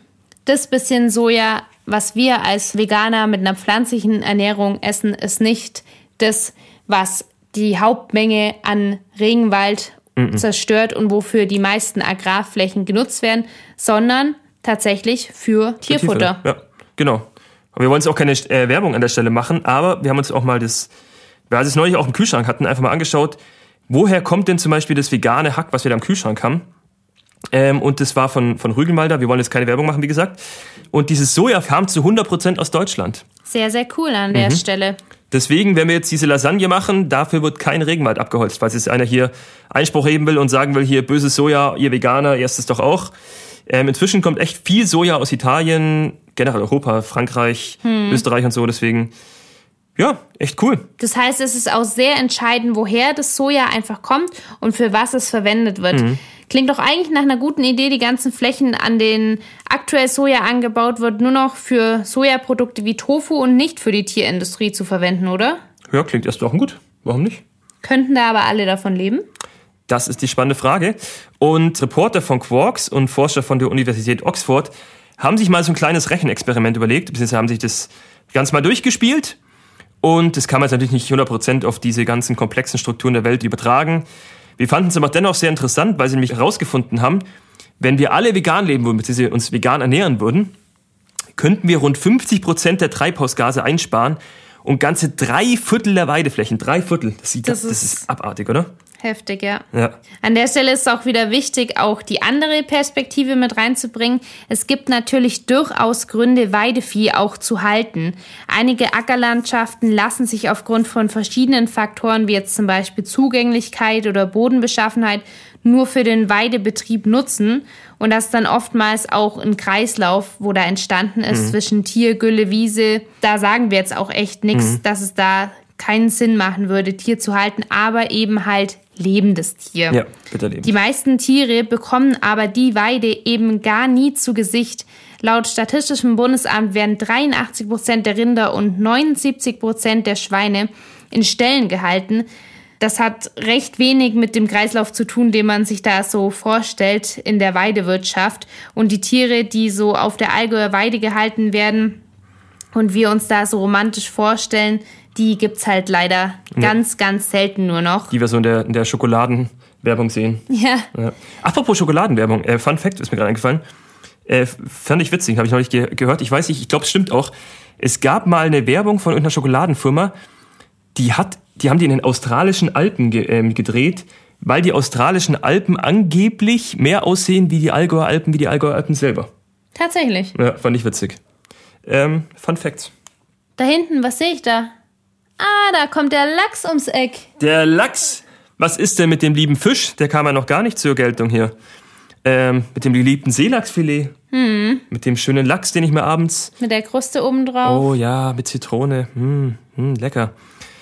das bisschen Soja, was wir als Veganer mit einer pflanzlichen Ernährung essen, ist nicht das, was die Hauptmenge an Regenwald zerstört und wofür die meisten Agrarflächen genutzt werden, sondern tatsächlich für Tierfutter. Ja, genau. Aber wir wollen jetzt auch keine äh, Werbung an der Stelle machen, aber wir haben uns auch mal das, weil wir es neulich auch im Kühlschrank hatten, einfach mal angeschaut, woher kommt denn zum Beispiel das vegane Hack, was wir da im Kühlschrank haben? Ähm, und das war von, von Rügelmalder. Wir wollen jetzt keine Werbung machen, wie gesagt. Und dieses Soja kam zu 100% aus Deutschland. Sehr, sehr cool an der Stelle. Deswegen, wenn wir jetzt diese Lasagne machen, dafür wird kein Regenwald abgeholzt. Falls jetzt einer hier Einspruch heben will und sagen will, hier böses Soja, ihr Veganer, ihr esst es doch auch. Ähm, inzwischen kommt echt viel Soja aus Italien, generell Europa, Frankreich, Österreich und so. Deswegen, ja, echt cool. Das heißt, es ist auch sehr entscheidend, woher das Soja einfach kommt und für was es verwendet wird. Klingt doch eigentlich nach einer guten Idee, die ganzen Flächen, an denen aktuell Soja angebaut wird, nur noch für Sojaprodukte wie Tofu und nicht für die Tierindustrie zu verwenden, oder? Ja, klingt erst doch gut. Warum nicht? Könnten da aber alle davon leben? Das ist die spannende Frage. Und Reporter von Quarks und Forscher von der Universität Oxford haben sich mal so ein kleines Rechenexperiment überlegt, beziehungsweise haben sich das ganz mal durchgespielt. Und das kann man jetzt natürlich nicht 100% auf diese ganzen komplexen Strukturen der Welt übertragen. Wir fanden es aber dennoch sehr interessant, weil sie nämlich herausgefunden haben, wenn wir alle vegan leben würden, beziehungsweise uns vegan ernähren würden, könnten wir rund 50% der Treibhausgase einsparen und ganze drei Viertel der Weideflächen, drei Viertel. Das, sieht, Das das, ist- ist abartig, oder? Heftig, ja. Ja. An der Stelle ist auch wieder wichtig, auch die andere Perspektive mit reinzubringen. Es gibt natürlich durchaus Gründe, Weidevieh auch zu halten. Einige Ackerlandschaften lassen sich aufgrund von verschiedenen Faktoren, wie jetzt zum Beispiel Zugänglichkeit oder Bodenbeschaffenheit, nur für den Weidebetrieb nutzen. Und das dann oftmals auch ein Kreislauf, wo da entstanden ist zwischen Tier, Gülle, Wiese. Da sagen wir jetzt auch echt nichts, dass es da keinen Sinn machen würde, Tier zu halten, aber eben halt lebendes Tier. Ja, bitte leben. Die meisten Tiere bekommen aber die Weide eben gar nie zu Gesicht. Laut Statistischem Bundesamt werden 83 Prozent der Rinder und 79 Prozent der Schweine in Ställen gehalten. Das hat recht wenig mit dem Kreislauf zu tun, den man sich da so vorstellt in der Weidewirtschaft. Und die Tiere, die so auf der Allgäuer Weide gehalten werden und wir uns da so romantisch vorstellen, die gibt's halt leider nee. ganz, ganz selten nur noch. Die wir so in der, in der Schokoladenwerbung sehen. Ja. ja. Apropos Schokoladenwerbung, äh, Fun Fact ist mir gerade eingefallen. Äh, fand ich witzig, habe ich noch nicht ge gehört. Ich weiß nicht, ich glaube, es stimmt auch. Es gab mal eine Werbung von irgendeiner Schokoladenfirma, die hat, die haben die in den australischen Alpen ge äh, gedreht, weil die australischen Alpen angeblich mehr aussehen wie die Allgäuer Alpen, wie die Allgäuer Alpen selber. Tatsächlich. Ja, fand ich witzig. Ähm, Fun Facts. Da hinten, was sehe ich da? Ah, da kommt der Lachs ums Eck. Der Lachs? Was ist denn mit dem lieben Fisch? Der kam ja noch gar nicht zur Geltung hier. Ähm, mit dem geliebten Seelachsfilet. Hm. Mit dem schönen Lachs, den ich mir abends. Mit der Kruste oben drauf. Oh ja, mit Zitrone. Hm, hm, lecker.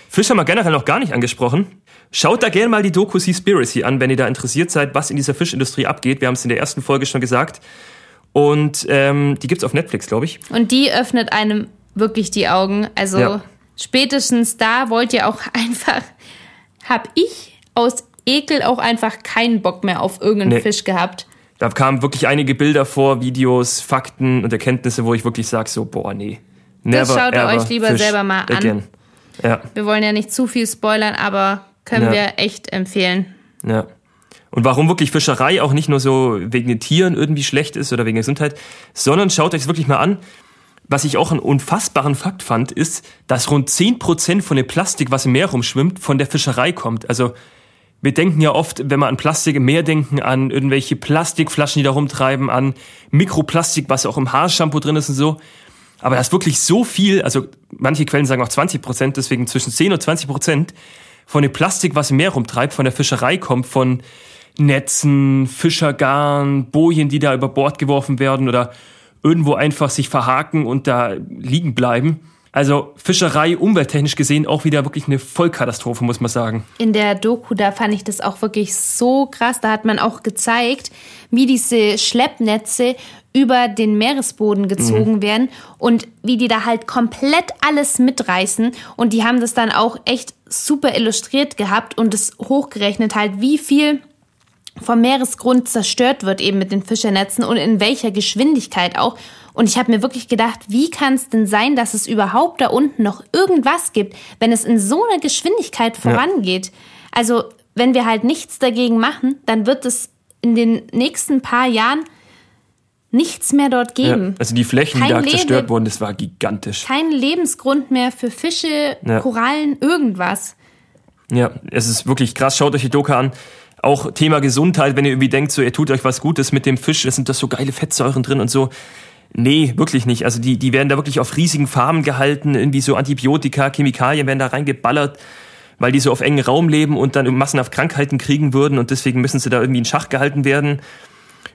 Fisch haben wir generell noch gar nicht angesprochen. Schaut da gerne mal die Doku Seaspiracy an, wenn ihr da interessiert seid, was in dieser Fischindustrie abgeht. Wir haben es in der ersten Folge schon gesagt. Und ähm, die gibt's auf Netflix, glaube ich. Und die öffnet einem wirklich die Augen. Also ja. Spätestens da wollt ihr auch einfach, hab ich aus Ekel auch einfach keinen Bock mehr auf irgendeinen nee. Fisch gehabt. Da kamen wirklich einige Bilder vor, Videos, Fakten und Erkenntnisse, wo ich wirklich sage, so, boah, nee. Never, das schaut ihr euch lieber Fish selber mal an. Again. Ja. Wir wollen ja nicht zu viel spoilern, aber können ja. wir echt empfehlen. Ja. Und warum wirklich Fischerei auch nicht nur so wegen den Tieren irgendwie schlecht ist oder wegen der Gesundheit, sondern schaut euch es wirklich mal an. Was ich auch einen unfassbaren Fakt fand, ist, dass rund 10% von dem Plastik, was im Meer rumschwimmt, von der Fischerei kommt. Also wir denken ja oft, wenn wir an Plastik im Meer denken, an irgendwelche Plastikflaschen, die da rumtreiben, an Mikroplastik, was auch im Haarshampoo drin ist und so. Aber das ist wirklich so viel, also manche Quellen sagen auch 20 Prozent, deswegen zwischen 10 und 20 Prozent von dem Plastik, was im Meer rumtreibt, von der Fischerei kommt, von Netzen, Fischergarn, Bojen, die da über Bord geworfen werden oder irgendwo einfach sich verhaken und da liegen bleiben. Also Fischerei umwelttechnisch gesehen auch wieder wirklich eine Vollkatastrophe, muss man sagen. In der Doku, da fand ich das auch wirklich so krass. Da hat man auch gezeigt, wie diese Schleppnetze über den Meeresboden gezogen mhm. werden und wie die da halt komplett alles mitreißen. Und die haben das dann auch echt super illustriert gehabt und es hochgerechnet halt, wie viel vom Meeresgrund zerstört wird eben mit den Fischernetzen und in welcher Geschwindigkeit auch. Und ich habe mir wirklich gedacht, wie kann es denn sein, dass es überhaupt da unten noch irgendwas gibt, wenn es in so einer Geschwindigkeit vorangeht? Ja. Also wenn wir halt nichts dagegen machen, dann wird es in den nächsten paar Jahren nichts mehr dort geben. Ja, also die Flächen, Kein die da Lebe zerstört wurden, das war gigantisch. Kein Lebensgrund mehr für Fische, ja. Korallen, irgendwas. Ja, es ist wirklich krass. Schaut euch die Doku an auch Thema Gesundheit, wenn ihr irgendwie denkt, so ihr tut euch was Gutes mit dem Fisch, es sind da so geile Fettsäuren drin und so. Nee, wirklich nicht. Also die, die werden da wirklich auf riesigen Farmen gehalten, irgendwie so Antibiotika, Chemikalien werden da reingeballert, weil die so auf engen Raum leben und dann massenhaft Krankheiten kriegen würden und deswegen müssen sie da irgendwie in Schach gehalten werden.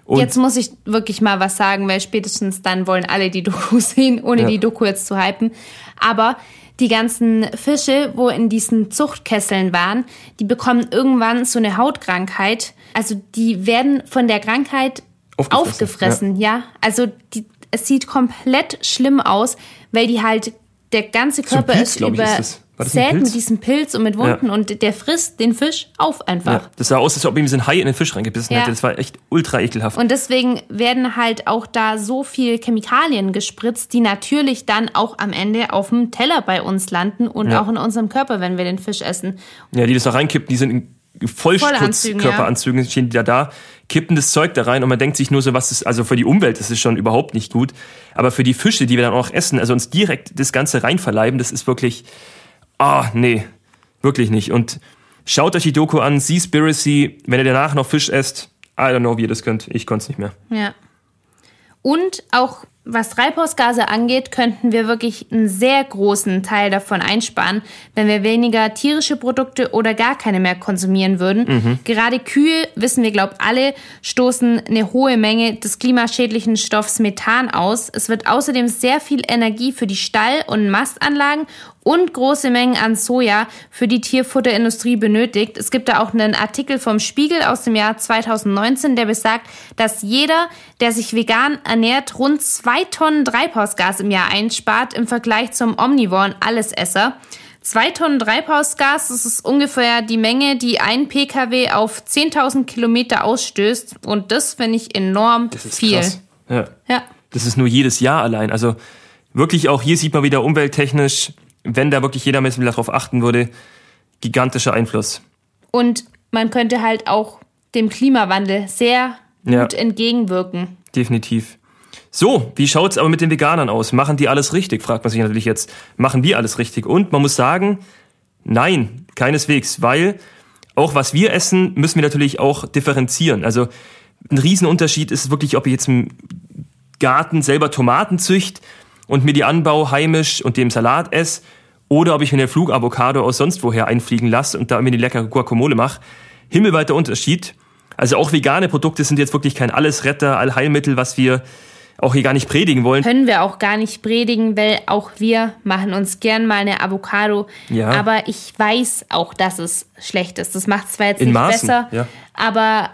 Und jetzt muss ich wirklich mal was sagen, weil spätestens dann wollen alle die Doku sehen, ohne ja. die Doku jetzt zu hypen. Aber die ganzen Fische, wo in diesen Zuchtkesseln waren, die bekommen irgendwann so eine Hautkrankheit. Also die werden von der Krankheit aufgefressen. aufgefressen ja. ja. Also die, es sieht komplett schlimm aus, weil die halt der ganze Körper so Pilz, ist über ist zählt mit diesem Pilz und mit Wunden ja. und der frisst den Fisch auf einfach. Ja, das sah aus, als ob ihm so ein Hai in den Fisch reingebissen ja. hätte. Das war echt ultra ekelhaft. Und deswegen werden halt auch da so viel Chemikalien gespritzt, die natürlich dann auch am Ende auf dem Teller bei uns landen und ja. auch in unserem Körper, wenn wir den Fisch essen. Ja, die das da reinkippen, die sind in Vollschutzkörperanzügen, stehen die da da, kippen das Zeug da rein und man denkt sich nur so, was ist, also für die Umwelt ist es schon überhaupt nicht gut, aber für die Fische, die wir dann auch essen, also uns direkt das Ganze reinverleiben, das ist wirklich, ah, nee, wirklich nicht. Und schaut euch die Doku an, Seaspiracy, wenn ihr danach noch Fisch esst, I don't know, wie ihr das könnt. Ich konnte es nicht mehr. Ja. Und auch was Treibhausgase angeht, könnten wir wirklich einen sehr großen Teil davon einsparen, wenn wir weniger tierische Produkte oder gar keine mehr konsumieren würden. Mhm. Gerade Kühe, wissen wir, glaube alle, stoßen eine hohe Menge des klimaschädlichen Stoffs Methan aus. Es wird außerdem sehr viel Energie für die Stall- und Mastanlagen und große Mengen an Soja für die Tierfutterindustrie benötigt. Es gibt da auch einen Artikel vom Spiegel aus dem Jahr 2019, der besagt, dass jeder, der sich vegan ernährt, rund zwei Tonnen Treibhausgas im Jahr einspart im Vergleich zum omnivoren Allesesser. Zwei Tonnen Treibhausgas, das ist ungefähr die Menge, die ein Pkw auf 10.000 Kilometer ausstößt. Und das finde ich enorm Das ist viel. krass. Ja. Ja. Das ist nur jedes Jahr allein. Also wirklich auch hier sieht man wieder umwelttechnisch, wenn da wirklich jeder Mensch darauf achten würde, gigantischer Einfluss. Und man könnte halt auch dem Klimawandel sehr Ja. gut entgegenwirken. Definitiv. So, wie schaut's aber mit den Veganern aus? Machen die alles richtig? Fragt man sich natürlich jetzt. Machen wir alles richtig? Und man muss sagen, nein, keineswegs, weil auch was wir essen, müssen wir natürlich auch differenzieren. Also ein Riesenunterschied ist wirklich, ob ich jetzt im Garten selber Tomaten zücht und mir die Anbau heimisch und dem Salat esse oder ob ich mir eine Flugavocado aus sonst woher einfliegen lasse und da mir die leckere Guacamole mache. Himmelweiter Unterschied. Also auch vegane Produkte sind jetzt wirklich kein Allesretter, Allheilmittel, was wir auch hier gar nicht predigen wollen. Können wir auch gar nicht predigen, weil auch wir machen uns gern mal eine Avocado. Ja. Aber ich weiß auch, dass es schlecht ist. Das macht es zwar jetzt In nicht Maßen, besser, ja. aber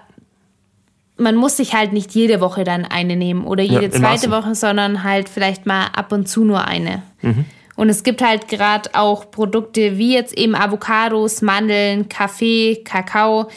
man muss sich halt nicht jede Woche dann eine nehmen oder jede in zweite Maßen. Woche, sondern halt vielleicht mal ab und zu nur eine. Mhm. Und es gibt halt gerade auch Produkte wie jetzt eben Avocados, Mandeln, Kaffee, Kakao,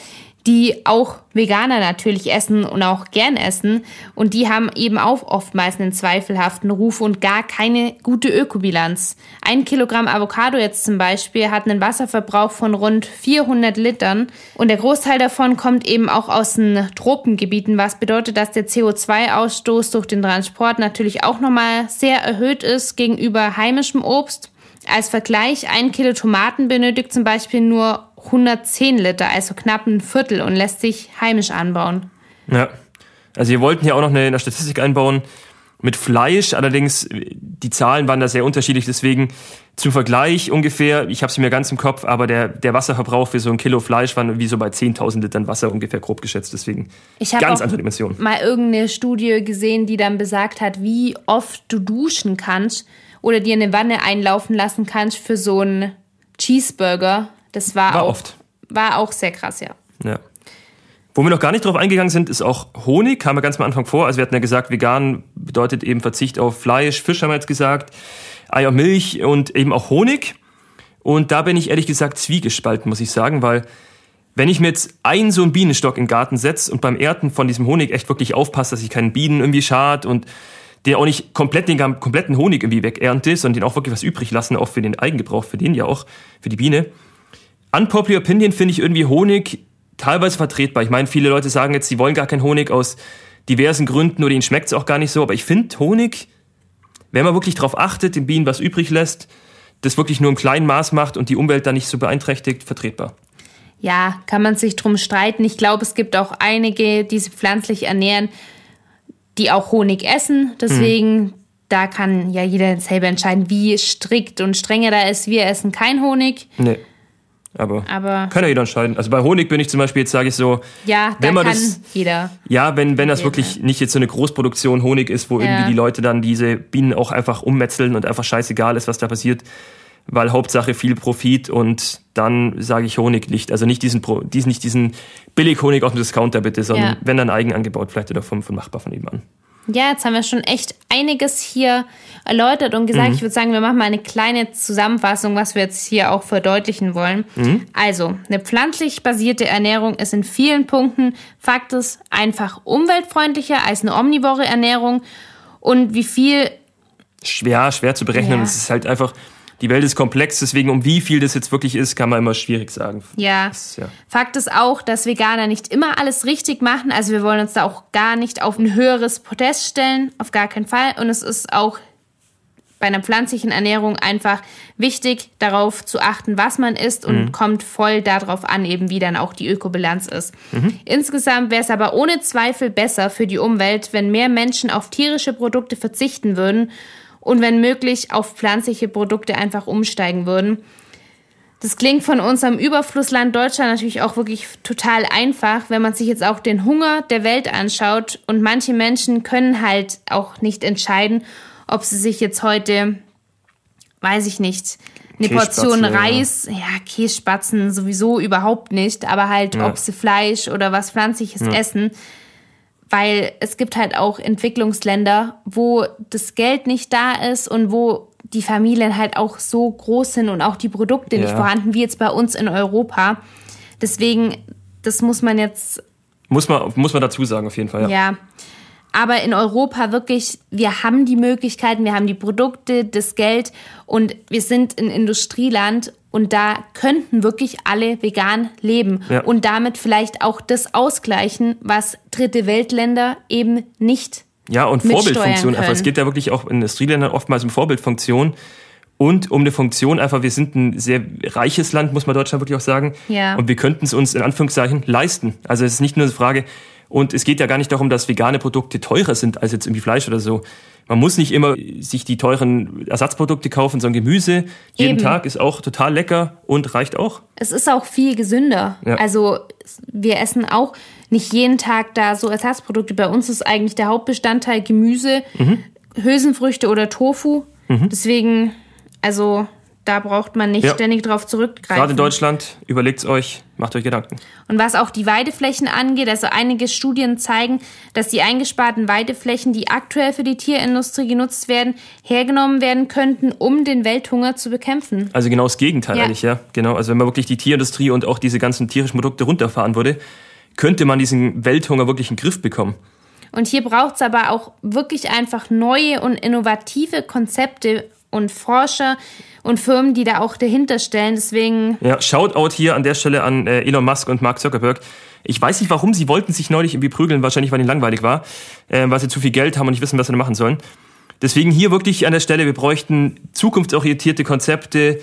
die auch Veganer natürlich essen und auch gern essen. Und die haben eben auch oftmals einen zweifelhaften Ruf und gar keine gute Ökobilanz. Ein Kilogramm Avocado jetzt zum Beispiel hat einen Wasserverbrauch von rund 400 Litern. Und der Großteil davon kommt eben auch aus den Tropengebieten, was bedeutet, dass der CO2-Ausstoß durch den Transport natürlich auch nochmal sehr erhöht ist gegenüber heimischem Obst. Als Vergleich, ein Kilo Tomaten benötigt zum Beispiel nur 110 Liter, also knapp ein Viertel und lässt sich heimisch anbauen. Ja. Also wir wollten hier auch noch eine, eine Statistik einbauen mit Fleisch, allerdings die Zahlen waren da sehr unterschiedlich, deswegen zum Vergleich ungefähr, ich habe sie mir ganz im Kopf, aber der, der Wasserverbrauch für so ein Kilo Fleisch war wie so bei 10.000 Litern Wasser ungefähr grob geschätzt, deswegen Ich ganz andere Dimension. mal irgendeine Studie gesehen, die dann besagt hat, wie oft du duschen kannst oder dir eine Wanne einlaufen lassen kannst für so einen Cheeseburger. Das war, War auch, oft. war auch sehr krass, ja. Ja. Wo wir noch gar nicht drauf eingegangen sind, ist auch Honig, kam ja ganz am Anfang vor. Also wir hatten ja gesagt, vegan bedeutet eben Verzicht auf Fleisch, Fisch haben wir jetzt gesagt, Eier, Milch und eben auch Honig. Und da bin ich ehrlich gesagt zwiegespalten, muss ich sagen, weil wenn ich mir jetzt einen so einen Bienenstock in den Garten setze und beim Ernten von diesem Honig echt wirklich aufpasse, dass ich keinen Bienen irgendwie schad und der auch nicht komplett den kompletten Honig irgendwie wegernte, sondern den auch wirklich was übrig lassen, auch für den Eigengebrauch, für den ja auch, für die Biene. Unpopular Opinion finde ich irgendwie Honig teilweise vertretbar. Ich meine, viele Leute sagen jetzt, sie wollen gar keinen Honig aus diversen Gründen oder ihnen schmeckt es auch gar nicht so. Aber ich finde Honig, wenn man wirklich darauf achtet, den Bienen was übrig lässt, das wirklich nur im kleinen Maß macht und die Umwelt dann nicht so beeinträchtigt, vertretbar. Ja, kann man sich drum streiten. Ich glaube, es gibt auch einige, die sich pflanzlich ernähren, die auch Honig essen. Deswegen, da kann ja jeder selber entscheiden, wie strikt und streng er da ist. Wir essen kein Honig, Nee. Aber, aber kann ja jeder entscheiden. Also bei Honig bin ich zum Beispiel, jetzt sage ich so, ja, wenn man kann das, jeder. ja, wenn, wenn das wirklich nicht jetzt so eine Großproduktion Honig ist, wo Ja. irgendwie die Leute dann diese Bienen auch einfach ummetzeln und einfach scheißegal ist, was da passiert, weil Hauptsache viel Profit und dann sage ich Honiglicht. Also nicht diesen, Pro- diesen, nicht diesen Billig-Honig aus dem Discounter bitte, sondern Ja. wenn dann eigen angebaut, vielleicht oder vom, vom Nachbar von nebenan. Ja, jetzt haben wir schon echt einiges hier erläutert und gesagt. Ich würde sagen, wir machen mal eine kleine Zusammenfassung, was wir jetzt hier auch verdeutlichen wollen. Also, eine pflanzlich basierte Ernährung ist in vielen Punkten Fakt ist einfach umweltfreundlicher als eine omnivore Ernährung. Und wie viel Schwer, schwer zu berechnen. Ja. Es ist halt einfach, die Welt ist komplex, deswegen um wie viel das jetzt wirklich ist, kann man immer schwierig sagen. Ja. Das, ja. Fakt ist auch, dass Veganer nicht immer alles richtig machen. Also wir wollen uns da auch gar nicht auf ein höheres Podest stellen, auf gar keinen Fall. Und es ist auch bei einer pflanzlichen Ernährung einfach wichtig, darauf zu achten, was man isst und kommt voll darauf an, eben wie dann auch die Ökobilanz ist. Insgesamt wäre es aber ohne Zweifel besser für die Umwelt, wenn mehr Menschen auf tierische Produkte verzichten würden und wenn möglich auf pflanzliche Produkte einfach umsteigen würden. Das klingt von unserem Überflussland Deutschland natürlich auch wirklich total einfach, wenn man sich jetzt auch den Hunger der Welt anschaut. Und manche Menschen können halt auch nicht entscheiden, ob sie sich jetzt heute, weiß ich nicht, eine Portion ja. Reis, ja, Kässpatzen sowieso überhaupt nicht, aber halt, Ja. ob sie Fleisch oder was Pflanzliches essen. Weil es gibt halt auch Entwicklungsländer, wo das Geld nicht da ist und wo die Familien halt auch so groß sind und auch die Produkte ja. nicht vorhanden, wie jetzt bei uns in Europa. Deswegen, das muss man jetzt. Muss man, muss man dazu sagen, auf jeden Fall. Ja. ja. Aber in Europa wirklich, wir haben die Möglichkeiten, wir haben die Produkte, das Geld und wir sind ein Industrieland und da könnten wirklich alle vegan leben ja. und damit vielleicht auch das ausgleichen, was dritte Weltländer eben nicht ja, und Vorbildfunktion einfach. Es geht ja wirklich auch in Industrieländern oftmals um Vorbildfunktion und um eine Funktion einfach. Wir sind ein sehr reiches Land, muss man Deutschland wirklich auch sagen. Ja. Und wir könnten es uns in Anführungszeichen leisten. Also es ist nicht nur eine Frage, und es geht ja gar nicht darum, dass vegane Produkte teurer sind als jetzt irgendwie Fleisch oder so. Man muss nicht immer sich die teuren Ersatzprodukte kaufen, sondern Gemüse jeden Eben. Tag ist auch total lecker und reicht auch. Es ist auch viel gesünder. Ja. Also wir essen auch nicht jeden Tag da so Ersatzprodukte. Bei uns ist eigentlich der Hauptbestandteil Gemüse, mhm. Hülsenfrüchte oder Tofu. Mhm. Deswegen, also da braucht man nicht ja. ständig drauf zurückgreifen. Gerade in Deutschland, überlegt's euch, macht euch Gedanken. Und was auch die Weideflächen angeht, also einige Studien zeigen, dass die eingesparten Weideflächen, die aktuell für die Tierindustrie genutzt werden, hergenommen werden könnten, um den Welthunger zu bekämpfen. Also genau das Gegenteil ja. eigentlich, ja. Genau. Also wenn man wirklich die Tierindustrie und auch diese ganzen tierischen Produkte runterfahren würde, könnte man diesen Welthunger wirklich in den Griff bekommen. Und hier braucht es aber auch wirklich einfach neue und innovative Konzepte und Forscher und Firmen, die da auch dahinter stellen. Deswegen. Ja, Shoutout hier an der Stelle an äh, Elon Musk und Mark Zuckerberg. Ich weiß nicht warum, sie wollten sich neulich irgendwie prügeln, wahrscheinlich weil ihnen langweilig war, äh, weil sie zu viel Geld haben und nicht wissen, was sie machen sollen. Deswegen hier wirklich an der Stelle, wir bräuchten zukunftsorientierte Konzepte,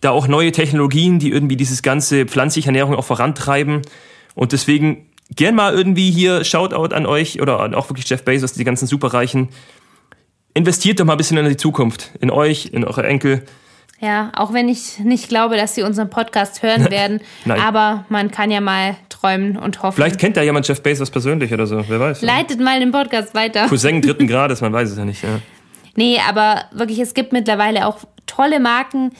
da auch neue Technologien, die irgendwie dieses ganze pflanzliche Ernährung auch vorantreiben. Und deswegen gern mal irgendwie hier Shoutout an euch oder auch wirklich Jeff Bezos, die ganzen Superreichen. Investiert doch mal ein bisschen in die Zukunft, in euch, in eure Enkel. Ja, auch wenn ich nicht glaube, dass sie unseren Podcast hören werden. aber man kann ja mal träumen und hoffen. Vielleicht kennt da jemand Jeff Bezos persönlich oder so, wer weiß. Leitet mal den Podcast weiter. Cousin dritten Grades, man weiß es ja nicht. Ja. Nee, aber wirklich, es gibt mittlerweile auch tolle Marken,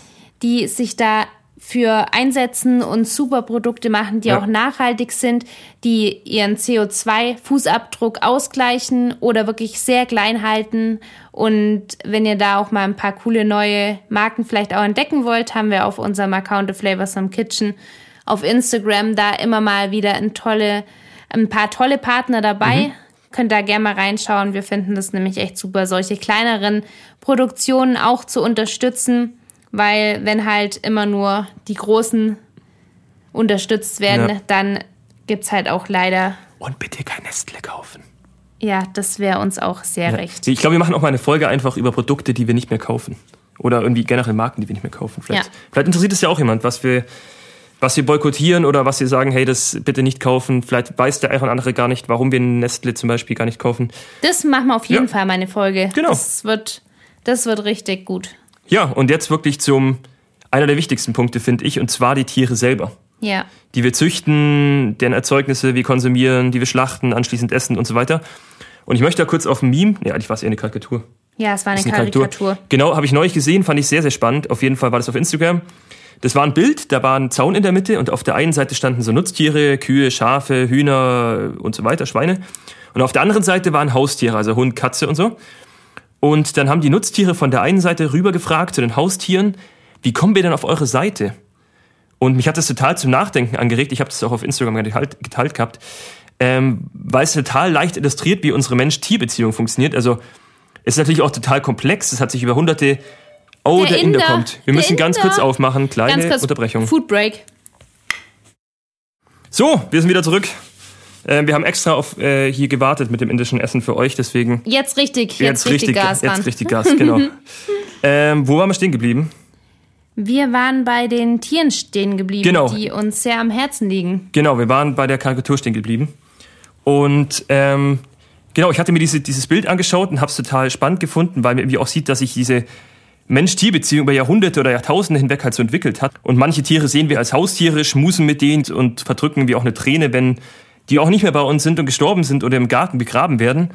die sich da für einsetzen und super Produkte machen, die ja. auch nachhaltig sind, die ihren CO2-Fußabdruck ausgleichen oder wirklich sehr klein halten. Und wenn ihr da auch mal ein paar coole neue Marken vielleicht auch entdecken wollt, haben wir auf unserem Account of Flavors from Kitchen auf Instagram da immer mal wieder ein, tolle, ein paar tolle Partner dabei. Mhm. Könnt da gerne mal reinschauen. Wir finden das nämlich echt super, solche kleineren Produktionen auch zu unterstützen weil wenn halt immer nur die Großen unterstützt werden, ja. dann gibt es halt auch leider. Und bitte kein Nestle kaufen. Ja, das wäre uns auch sehr ja. recht. Ich glaube, wir machen auch mal eine Folge einfach über Produkte, die wir nicht mehr kaufen. Oder irgendwie generell Marken, die wir nicht mehr kaufen. Vielleicht, ja. vielleicht interessiert es ja auch jemand, was wir, was wir boykottieren oder was wir sagen, hey, das bitte nicht kaufen. Vielleicht weiß der eine andere gar nicht, warum wir Nestle zum Beispiel gar nicht kaufen. Das machen wir auf jeden. Fall, meine Folge. Genau. Das wird, das wird richtig gut. Ja, und jetzt wirklich zum einer der wichtigsten Punkte, finde ich, und zwar die Tiere selber. Ja. Die wir züchten, deren Erzeugnisse wir konsumieren, die wir schlachten, anschließend essen und so weiter. Und ich möchte da kurz auf ein Meme, ja, eigentlich war es eher eine Karikatur. Ja, es war eine, eine Karikatur. Karikatur. Genau, habe ich neulich gesehen, fand ich sehr, sehr spannend. Auf jeden Fall war das auf Instagram. Das war ein Bild, da war ein Zaun in der Mitte und auf der einen Seite standen so Nutztiere, Kühe, Schafe, Hühner und so weiter, Schweine. Und auf der anderen Seite waren Haustiere, also Hund, Katze und so. Und dann haben die Nutztiere von der einen Seite rüber gefragt zu den Haustieren, wie kommen wir denn auf eure Seite? Und mich hat das total zum Nachdenken angeregt. Ich habe das auch auf Instagram geteilt, geteilt gehabt, ähm, weil es total leicht illustriert, wie unsere Mensch-Tier-Beziehung funktioniert. Also es ist natürlich auch total komplex. Es hat sich über hunderte... Oh, der, der Inder, Inder, kommt. Wir müssen Inder. ganz kurz aufmachen. Kleine Unterbrechung. Food Break. So, wir sind wieder zurück. Äh, wir haben extra auf, äh, hier gewartet mit dem indischen Essen für euch, deswegen. Jetzt richtig, jetzt, jetzt richtig, Gas. Jetzt richtig Gas, genau. ähm, wo waren wir stehen geblieben? Wir waren bei den Tieren stehen geblieben, genau. die uns sehr am Herzen liegen. Genau, wir waren bei der Karikatur stehen geblieben. Und ähm, genau, ich hatte mir diese, dieses Bild angeschaut und habe es total spannend gefunden, weil man irgendwie auch sieht, dass sich diese Mensch-Tier-Beziehung über Jahrhunderte oder Jahrtausende hinweg halt so entwickelt hat. Und manche Tiere sehen wir als Haustiere, schmusen mit denen und verdrücken wie auch eine Träne, wenn die auch nicht mehr bei uns sind und gestorben sind oder im Garten begraben werden.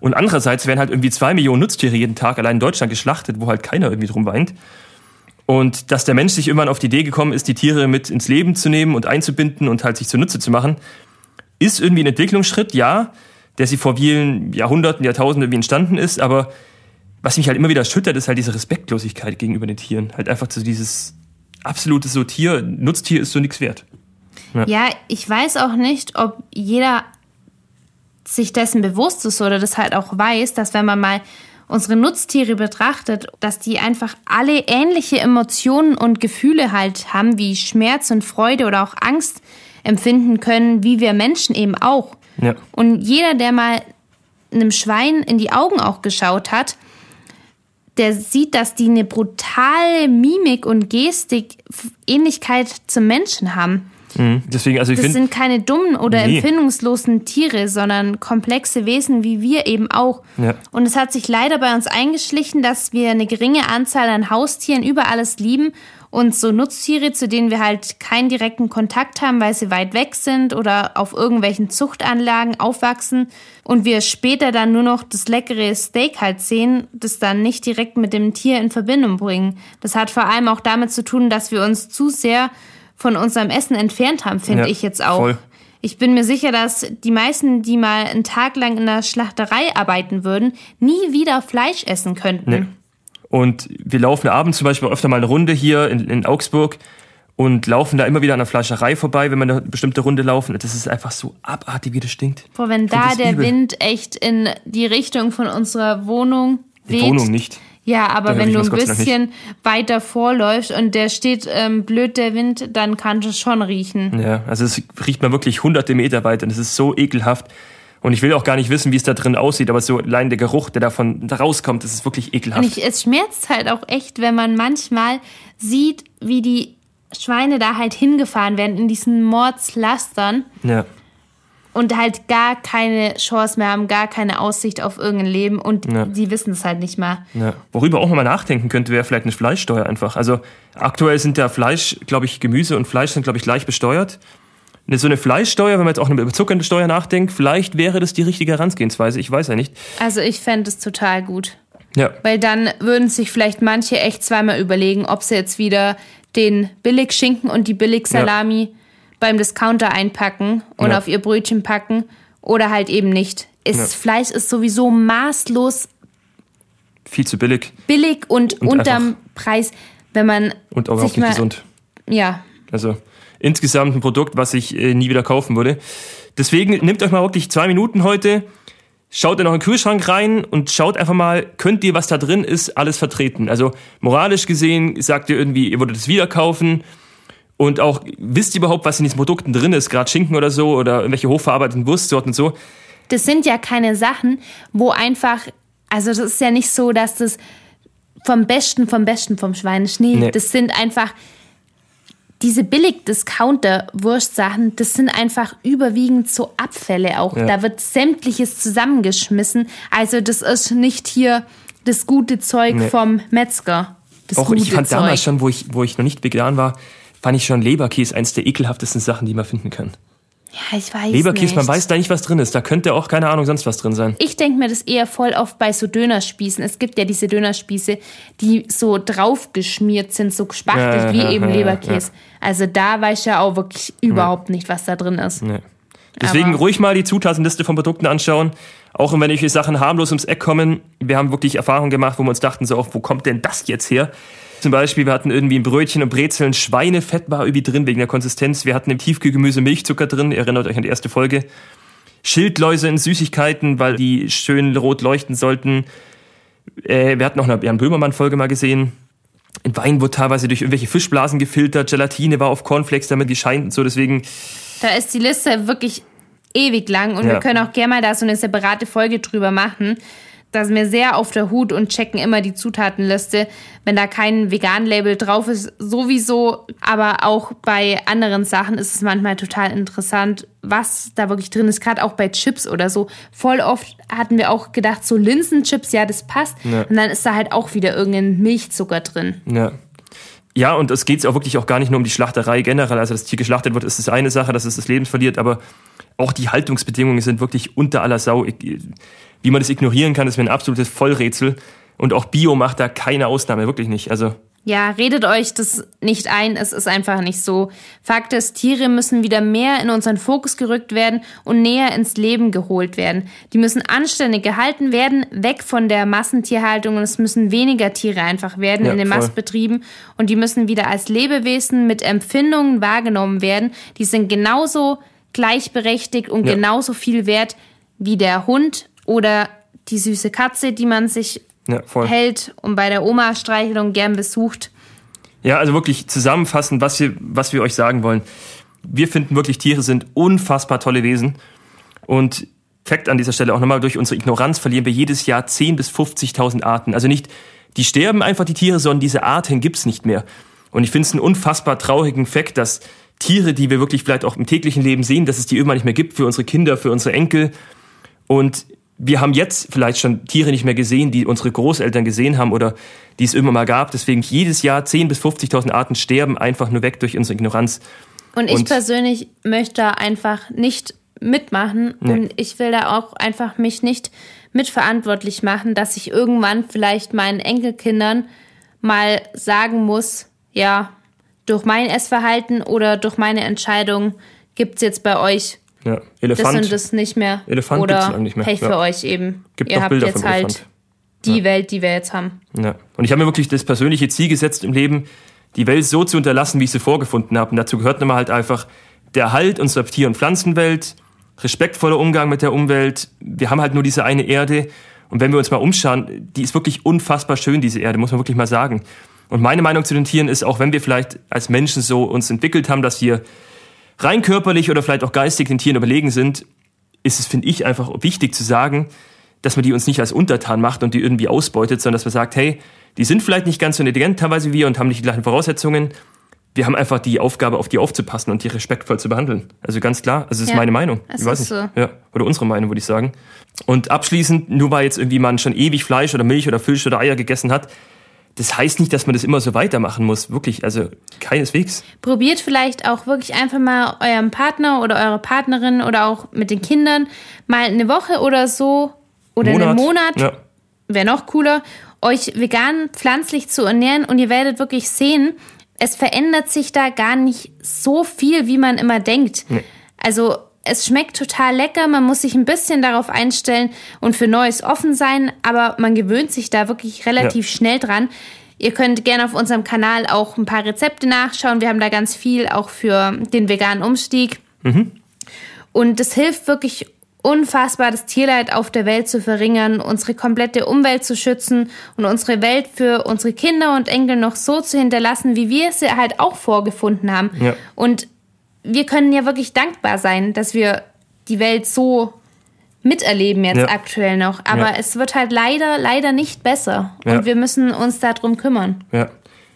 Und andererseits werden halt irgendwie zwei Millionen Nutztiere jeden Tag allein in Deutschland geschlachtet, wo halt keiner irgendwie drum weint. Und dass der Mensch sich irgendwann auf die Idee gekommen ist, die Tiere mit ins Leben zu nehmen und einzubinden und halt sich zunutze zu machen, ist irgendwie ein Entwicklungsschritt, ja, der sie vor vielen Jahrhunderten, Jahrtausenden irgendwie entstanden ist, aber was mich halt immer wieder erschüttert, ist halt diese Respektlosigkeit gegenüber den Tieren. Halt einfach so dieses absolute so Tier, Nutztier ist so nichts wert. Ja. ja, ich weiß auch nicht, ob jeder sich dessen bewusst ist oder das halt auch weiß, dass wenn man mal unsere Nutztiere betrachtet, dass die einfach alle ähnliche Emotionen und Gefühle halt haben, wie Schmerz und Freude oder auch Angst empfinden können, wie wir Menschen eben auch. Ja. Und jeder, der mal einem Schwein in die Augen auch geschaut hat, der sieht, dass die eine brutale Mimik und Gestik, Ähnlichkeit zum Menschen haben. Mhm. Deswegen, also ich das sind keine dummen oder nee. empfindungslosen Tiere, sondern komplexe Wesen wie wir eben auch. Ja. Und es hat sich leider bei uns eingeschlichen, dass wir eine geringe Anzahl an Haustieren über alles lieben und so Nutztiere, zu denen wir halt keinen direkten Kontakt haben, weil sie weit weg sind oder auf irgendwelchen Zuchtanlagen aufwachsen und wir später dann nur noch das leckere Steak halt sehen, das dann nicht direkt mit dem Tier in Verbindung bringen. Das hat vor allem auch damit zu tun, dass wir uns zu sehr von unserem Essen entfernt haben, finde ja, ich jetzt auch. Voll. Ich bin mir sicher, dass die meisten, die mal einen Tag lang in der Schlachterei arbeiten würden, nie wieder Fleisch essen könnten. Nee. Und wir laufen abends zum Beispiel öfter mal eine Runde hier in, in Augsburg und laufen da immer wieder an der Fleischerei vorbei, wenn wir eine bestimmte Runde laufen. Das ist einfach so abartig, wie das stinkt. Boah, wenn da der übel. Wind echt in die Richtung von unserer Wohnung weht. Die Wohnung nicht. Ja, aber wenn du ein bisschen weiter vorläufst und der steht ähm, blöd, der Wind, dann kannst du es schon riechen. Ja, also es riecht man wirklich hunderte Meter weit und es ist so ekelhaft. Und ich will auch gar nicht wissen, wie es da drin aussieht, aber so allein der Geruch, der davon da rauskommt, das ist wirklich ekelhaft. Und ich, es schmerzt halt auch echt, wenn man manchmal sieht, wie die Schweine da halt hingefahren werden in diesen Mordslastern. Ja und halt gar keine Chance mehr haben, gar keine Aussicht auf irgendein Leben und ja. die wissen es halt nicht mal. Ja. Worüber auch mal nachdenken könnte, wäre vielleicht eine Fleischsteuer einfach. Also aktuell sind ja Fleisch, glaube ich, Gemüse und Fleisch sind, glaube ich, gleich besteuert. So eine Fleischsteuer, wenn man jetzt auch über zuckernde Steuer nachdenkt, vielleicht wäre das die richtige Herangehensweise. Ich weiß ja nicht. Also ich fände es total gut. Ja. Weil dann würden sich vielleicht manche echt zweimal überlegen, ob sie jetzt wieder den Billigschinken und die Billigsalami ja beim Discounter einpacken und ja. auf ihr Brötchen packen oder halt eben nicht. Ist, ja. Fleisch ist sowieso maßlos viel zu billig. Billig und, und unterm Preis, wenn man. Und auch nicht gesund. Ja. Also insgesamt ein Produkt, was ich äh, nie wieder kaufen würde. Deswegen nehmt euch mal wirklich zwei Minuten heute, schaut in euren Kühlschrank rein und schaut einfach mal, könnt ihr, was da drin ist, alles vertreten. Also moralisch gesehen sagt ihr irgendwie, ihr würdet es wieder kaufen und auch, wisst ihr überhaupt, was in diesen Produkten drin ist, gerade Schinken oder so oder irgendwelche hochverarbeiteten Wurstsorten und so? Das sind ja keine Sachen, wo einfach, also das ist ja nicht so, dass das vom Besten, vom Besten vom Schwein ist. Nee, nee. das sind einfach diese Billig-Discounter-Wurstsachen, das sind einfach überwiegend so Abfälle auch. Ja. Da wird sämtliches zusammengeschmissen. Also das ist nicht hier das gute Zeug nee. vom Metzger. Das auch ich fand Zeug. damals schon, wo ich, wo ich noch nicht vegan war, fand ich schon Leberkäse eins der ekelhaftesten Sachen, die man finden kann. Ja, ich weiß Leberkäse, nicht. man weiß da nicht, was drin ist. Da könnte auch, keine Ahnung, sonst was drin sein. Ich denke mir das eher voll oft bei so Dönerspießen. Es gibt ja diese Dönerspieße, die so draufgeschmiert sind, so gespachtelt ja, wie ja, eben ja, Leberkäse. Also da weiß ich ja auch wirklich überhaupt nicht, was da drin ist. Nee. Deswegen Aber ruhig mal die Zutatenliste von Produkten anschauen. Auch wenn welche Sachen harmlos ums Eck kommen. Wir haben wirklich Erfahrungen gemacht, wo wir uns dachten, so, wo kommt denn das jetzt her? Zum Beispiel, wir hatten irgendwie ein Brötchen und Brezeln, Schweinefett war irgendwie drin wegen der Konsistenz. Wir hatten im Tiefkühlgemüse Milchzucker drin, ihr erinnert euch an die erste Folge. Schildläuse in Süßigkeiten, weil die schön rot leuchten sollten. Äh, wir hatten auch eine Jan Böhmermann-Folge mal gesehen. In Wein wurde teilweise durch irgendwelche Fischblasen gefiltert, Gelatine war auf Cornflakes damit gescheint und so, deswegen. Da ist die Liste wirklich ewig lang und ja. wir können auch gerne mal da so eine separate Folge drüber machen da sind wir sehr auf der Hut und checken immer die Zutatenliste. Wenn da kein Vegan-Label drauf ist, sowieso. Aber auch bei anderen Sachen ist es manchmal total interessant, was da wirklich drin ist. Gerade auch bei Chips oder so. Voll oft hatten wir auch gedacht, so Linsenchips, ja, das passt. Ja. Und dann ist da halt auch wieder irgendein Milchzucker drin. Ja. Ja, und es geht auch wirklich auch gar nicht nur um die Schlachterei generell. Also, das Tier geschlachtet wird, ist das eine Sache, dass es das Leben verliert, aber auch die Haltungsbedingungen sind wirklich unter aller Sau. Wie man das ignorieren kann, ist mir ein absolutes Vollrätsel. Und auch Bio macht da keine Ausnahme, wirklich nicht. Also Ja, redet euch das nicht ein, es ist einfach nicht so. Fakt ist, Tiere müssen wieder mehr in unseren Fokus gerückt werden und näher ins Leben geholt werden. Die müssen anständig gehalten werden, weg von der Massentierhaltung und es müssen weniger Tiere einfach werden ja, in den voll. Mastbetrieben und die müssen wieder als Lebewesen mit Empfindungen wahrgenommen werden. Die sind genauso gleichberechtigt und ja. genauso viel wert wie der Hund oder die süße Katze, die man sich ja, hält und bei der Oma-Streichelung gern besucht. Ja, also wirklich zusammenfassend, was wir, was wir euch sagen wollen. Wir finden wirklich, Tiere sind unfassbar tolle Wesen. Und Fakt an dieser Stelle auch nochmal, durch unsere Ignoranz verlieren wir jedes Jahr 10.000 bis 50.000 Arten. Also nicht, die sterben einfach, die Tiere, sondern diese Arten gibt's nicht mehr. Und ich finde es einen unfassbar traurigen Fakt, dass Tiere, die wir wirklich vielleicht auch im täglichen Leben sehen, dass es die irgendwann nicht mehr gibt für unsere Kinder, für unsere Enkel. Und wir haben jetzt vielleicht schon Tiere nicht mehr gesehen, die unsere Großeltern gesehen haben oder die es immer mal gab. Deswegen jedes Jahr 10.000 bis 50.000 Arten sterben einfach nur weg durch unsere Ignoranz. Und ich und persönlich möchte einfach nicht mitmachen nee. und ich will da auch einfach mich nicht mitverantwortlich machen, dass ich irgendwann vielleicht meinen Enkelkindern mal sagen muss, ja, durch mein Essverhalten oder durch meine Entscheidung gibt's jetzt bei euch ja, Elefant. Das sind es nicht mehr. Elefant Oder gibt's nicht mehr. Pech ja. für euch eben. Gibt Ihr habt Bilder jetzt halt Elefant. die ja. Welt, die wir jetzt haben. Ja. Und ich habe mir wirklich das persönliche Ziel gesetzt im Leben, die Welt so zu unterlassen, wie ich sie vorgefunden habe. Und dazu gehört nochmal halt einfach der Erhalt unserer Tier- und Pflanzenwelt, respektvoller Umgang mit der Umwelt. Wir haben halt nur diese eine Erde. Und wenn wir uns mal umschauen, die ist wirklich unfassbar schön, diese Erde, muss man wirklich mal sagen. Und meine Meinung zu den Tieren ist, auch wenn wir vielleicht als Menschen so uns entwickelt haben, dass wir rein körperlich oder vielleicht auch geistig den Tieren überlegen sind, ist es, finde ich, einfach wichtig zu sagen, dass man die uns nicht als Untertan macht und die irgendwie ausbeutet, sondern dass man sagt, hey, die sind vielleicht nicht ganz so intelligent teilweise wie wir und haben nicht die gleichen Voraussetzungen. Wir haben einfach die Aufgabe, auf die aufzupassen und die respektvoll zu behandeln. Also ganz klar, also das ist ja, meine Meinung. Ich weiß nicht. So. Ja, oder unsere Meinung, würde ich sagen. Und abschließend, nur weil jetzt irgendwie man schon ewig Fleisch oder Milch oder Fisch oder Eier gegessen hat, das heißt nicht, dass man das immer so weitermachen muss. Wirklich, also keineswegs. Probiert vielleicht auch wirklich einfach mal eurem Partner oder eure Partnerin oder auch mit den Kindern mal eine Woche oder so oder Monat. einen Monat, ja. wäre noch cooler, euch vegan pflanzlich zu ernähren und ihr werdet wirklich sehen, es verändert sich da gar nicht so viel, wie man immer denkt. Nee. Also es schmeckt total lecker, man muss sich ein bisschen darauf einstellen und für Neues offen sein, aber man gewöhnt sich da wirklich relativ ja. schnell dran. Ihr könnt gerne auf unserem Kanal auch ein paar Rezepte nachschauen. Wir haben da ganz viel auch für den veganen Umstieg. Mhm. Und das hilft wirklich unfassbar, das Tierleid auf der Welt zu verringern, unsere komplette Umwelt zu schützen und unsere Welt für unsere Kinder und Enkel noch so zu hinterlassen, wie wir sie halt auch vorgefunden haben. Ja. Und wir können ja wirklich dankbar sein, dass wir die Welt so miterleben jetzt ja. aktuell noch. Aber ja. es wird halt leider, leider nicht besser. Und ja. wir müssen uns darum kümmern. Ja.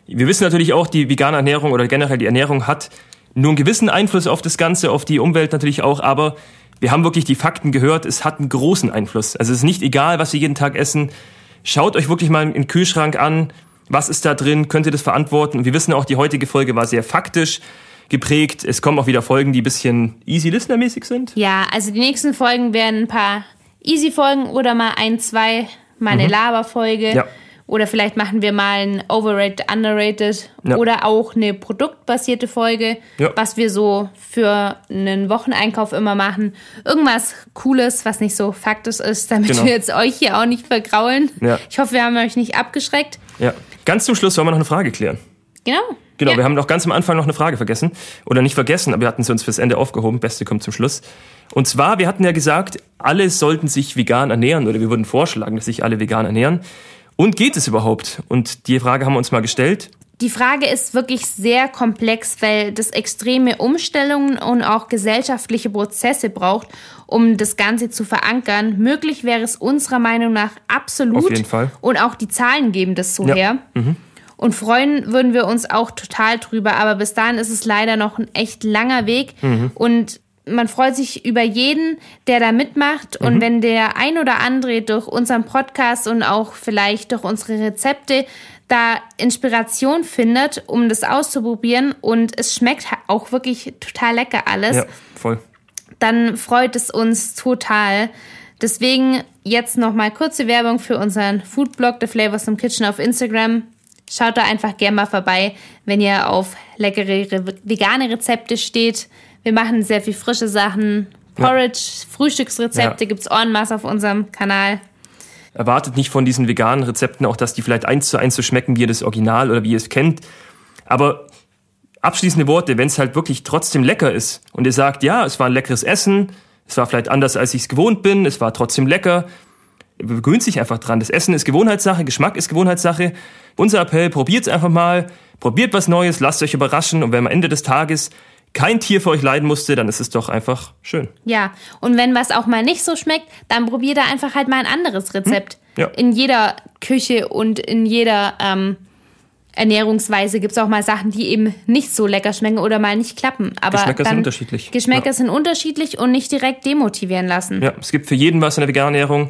Wir wissen natürlich auch, die vegane Ernährung oder generell die Ernährung hat nur einen gewissen Einfluss auf das Ganze, auf die Umwelt natürlich auch, aber wir haben wirklich die Fakten gehört, es hat einen großen Einfluss. Also es ist nicht egal, was wir jeden Tag essen. Schaut euch wirklich mal in den Kühlschrank an, was ist da drin, könnt ihr das verantworten? Und wir wissen auch, die heutige Folge war sehr faktisch geprägt. Es kommen auch wieder Folgen, die ein bisschen easy listener-mäßig sind. Ja, also die nächsten Folgen werden ein paar easy Folgen oder mal ein, zwei, mal eine mhm. Laber-Folge. Ja. Oder vielleicht machen wir mal ein Overrated, Underrated ja. oder auch eine produktbasierte Folge, ja. was wir so für einen Wocheneinkauf immer machen. Irgendwas Cooles, was nicht so faktisch ist, damit genau. wir jetzt euch hier auch nicht vergraulen. Ja. Ich hoffe, wir haben euch nicht abgeschreckt. Ja. Ganz zum Schluss wollen wir noch eine Frage klären. Genau. Genau, ja. wir haben noch ganz am Anfang noch eine Frage vergessen. Oder nicht vergessen, aber wir hatten sie uns fürs Ende aufgehoben. Beste kommt zum Schluss. Und zwar, wir hatten ja gesagt, alle sollten sich vegan ernähren oder wir würden vorschlagen, dass sich alle vegan ernähren. Und geht es überhaupt? Und die Frage haben wir uns mal gestellt. Die Frage ist wirklich sehr komplex, weil das extreme Umstellungen und auch gesellschaftliche Prozesse braucht, um das Ganze zu verankern. Möglich wäre es unserer Meinung nach absolut. Auf jeden Fall. Und auch die Zahlen geben das so ja. her. Mhm. Und freuen würden wir uns auch total drüber. Aber bis dahin ist es leider noch ein echt langer Weg. Mhm. Und man freut sich über jeden, der da mitmacht. Mhm. Und wenn der ein oder andere durch unseren Podcast und auch vielleicht durch unsere Rezepte da Inspiration findet, um das auszuprobieren und es schmeckt auch wirklich total lecker alles. Ja, voll. Dann freut es uns total. Deswegen jetzt nochmal kurze Werbung für unseren Foodblog The Flavors im Kitchen auf Instagram schaut da einfach gerne mal vorbei, wenn ihr auf leckere vegane Rezepte steht. Wir machen sehr viel frische Sachen. Porridge, ja. Frühstücksrezepte ja. gibt's en masse auf unserem Kanal. Erwartet nicht von diesen veganen Rezepten auch, dass die vielleicht eins zu eins so schmecken, wie ihr das Original oder wie ihr es kennt. Aber abschließende Worte, wenn es halt wirklich trotzdem lecker ist und ihr sagt, ja, es war ein leckeres Essen, es war vielleicht anders, als ich es gewohnt bin, es war trotzdem lecker, gewöhnt sich einfach dran. Das Essen ist Gewohnheitssache, Geschmack ist Gewohnheitssache. Unser Appell, probiert es einfach mal, probiert was Neues, lasst euch überraschen und wenn am Ende des Tages kein Tier für euch leiden musste, dann ist es doch einfach schön. Ja, und wenn was auch mal nicht so schmeckt, dann probiert da einfach halt mal ein anderes Rezept. Hm? Ja. In jeder Küche und in jeder ähm, Ernährungsweise gibt es auch mal Sachen, die eben nicht so lecker schmecken oder mal nicht klappen. Aber Geschmäcker sind unterschiedlich. Geschmäcker ja. sind unterschiedlich und nicht direkt demotivieren lassen. Ja, es gibt für jeden was in der veganen Ernährung.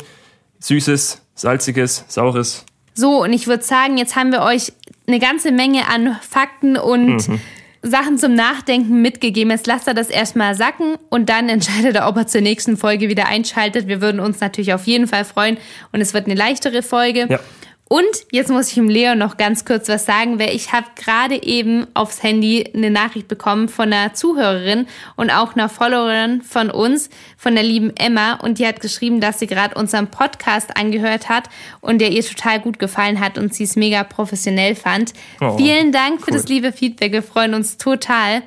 Süßes, salziges, saures. So, und ich würde sagen, jetzt haben wir euch eine ganze Menge an Fakten und mhm. Sachen zum Nachdenken mitgegeben. Jetzt lasst er das erstmal sacken und dann entscheidet er, ob er zur nächsten Folge wieder einschaltet. Wir würden uns natürlich auf jeden Fall freuen und es wird eine leichtere Folge. Ja. Und jetzt muss ich dem Leon noch ganz kurz was sagen, weil ich habe gerade eben aufs Handy eine Nachricht bekommen von einer Zuhörerin und auch einer Followerin von uns, von der lieben Emma. Und die hat geschrieben, dass sie gerade unseren Podcast angehört hat und der ihr total gut gefallen hat und sie es mega professionell fand. Oh, Vielen Dank cool. für das liebe Feedback. Wir freuen uns total.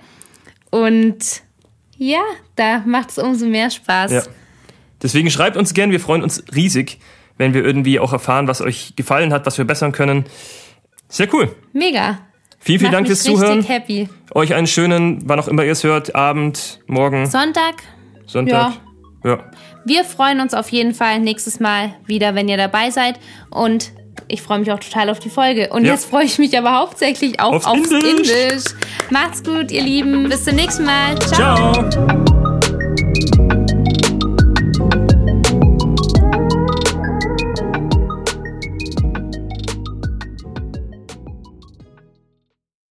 Und ja, da macht es umso mehr Spaß. Ja. Deswegen schreibt uns gern, wir freuen uns riesig wenn wir irgendwie auch erfahren, was euch gefallen hat, was wir bessern können. Sehr cool. Mega. Vielen, vielen Dank fürs Zuhören. Happy. Euch einen schönen, wann auch immer ihr es hört, Abend, Morgen. Sonntag. Sonntag. Ja. ja. Wir freuen uns auf jeden Fall nächstes Mal wieder, wenn ihr dabei seid. Und ich freue mich auch total auf die Folge. Und ja. jetzt freue ich mich aber hauptsächlich auch aufs, aufs Indisch. Indisch. Macht's gut, ihr Lieben. Bis zum nächsten Mal. Ciao. Ciao.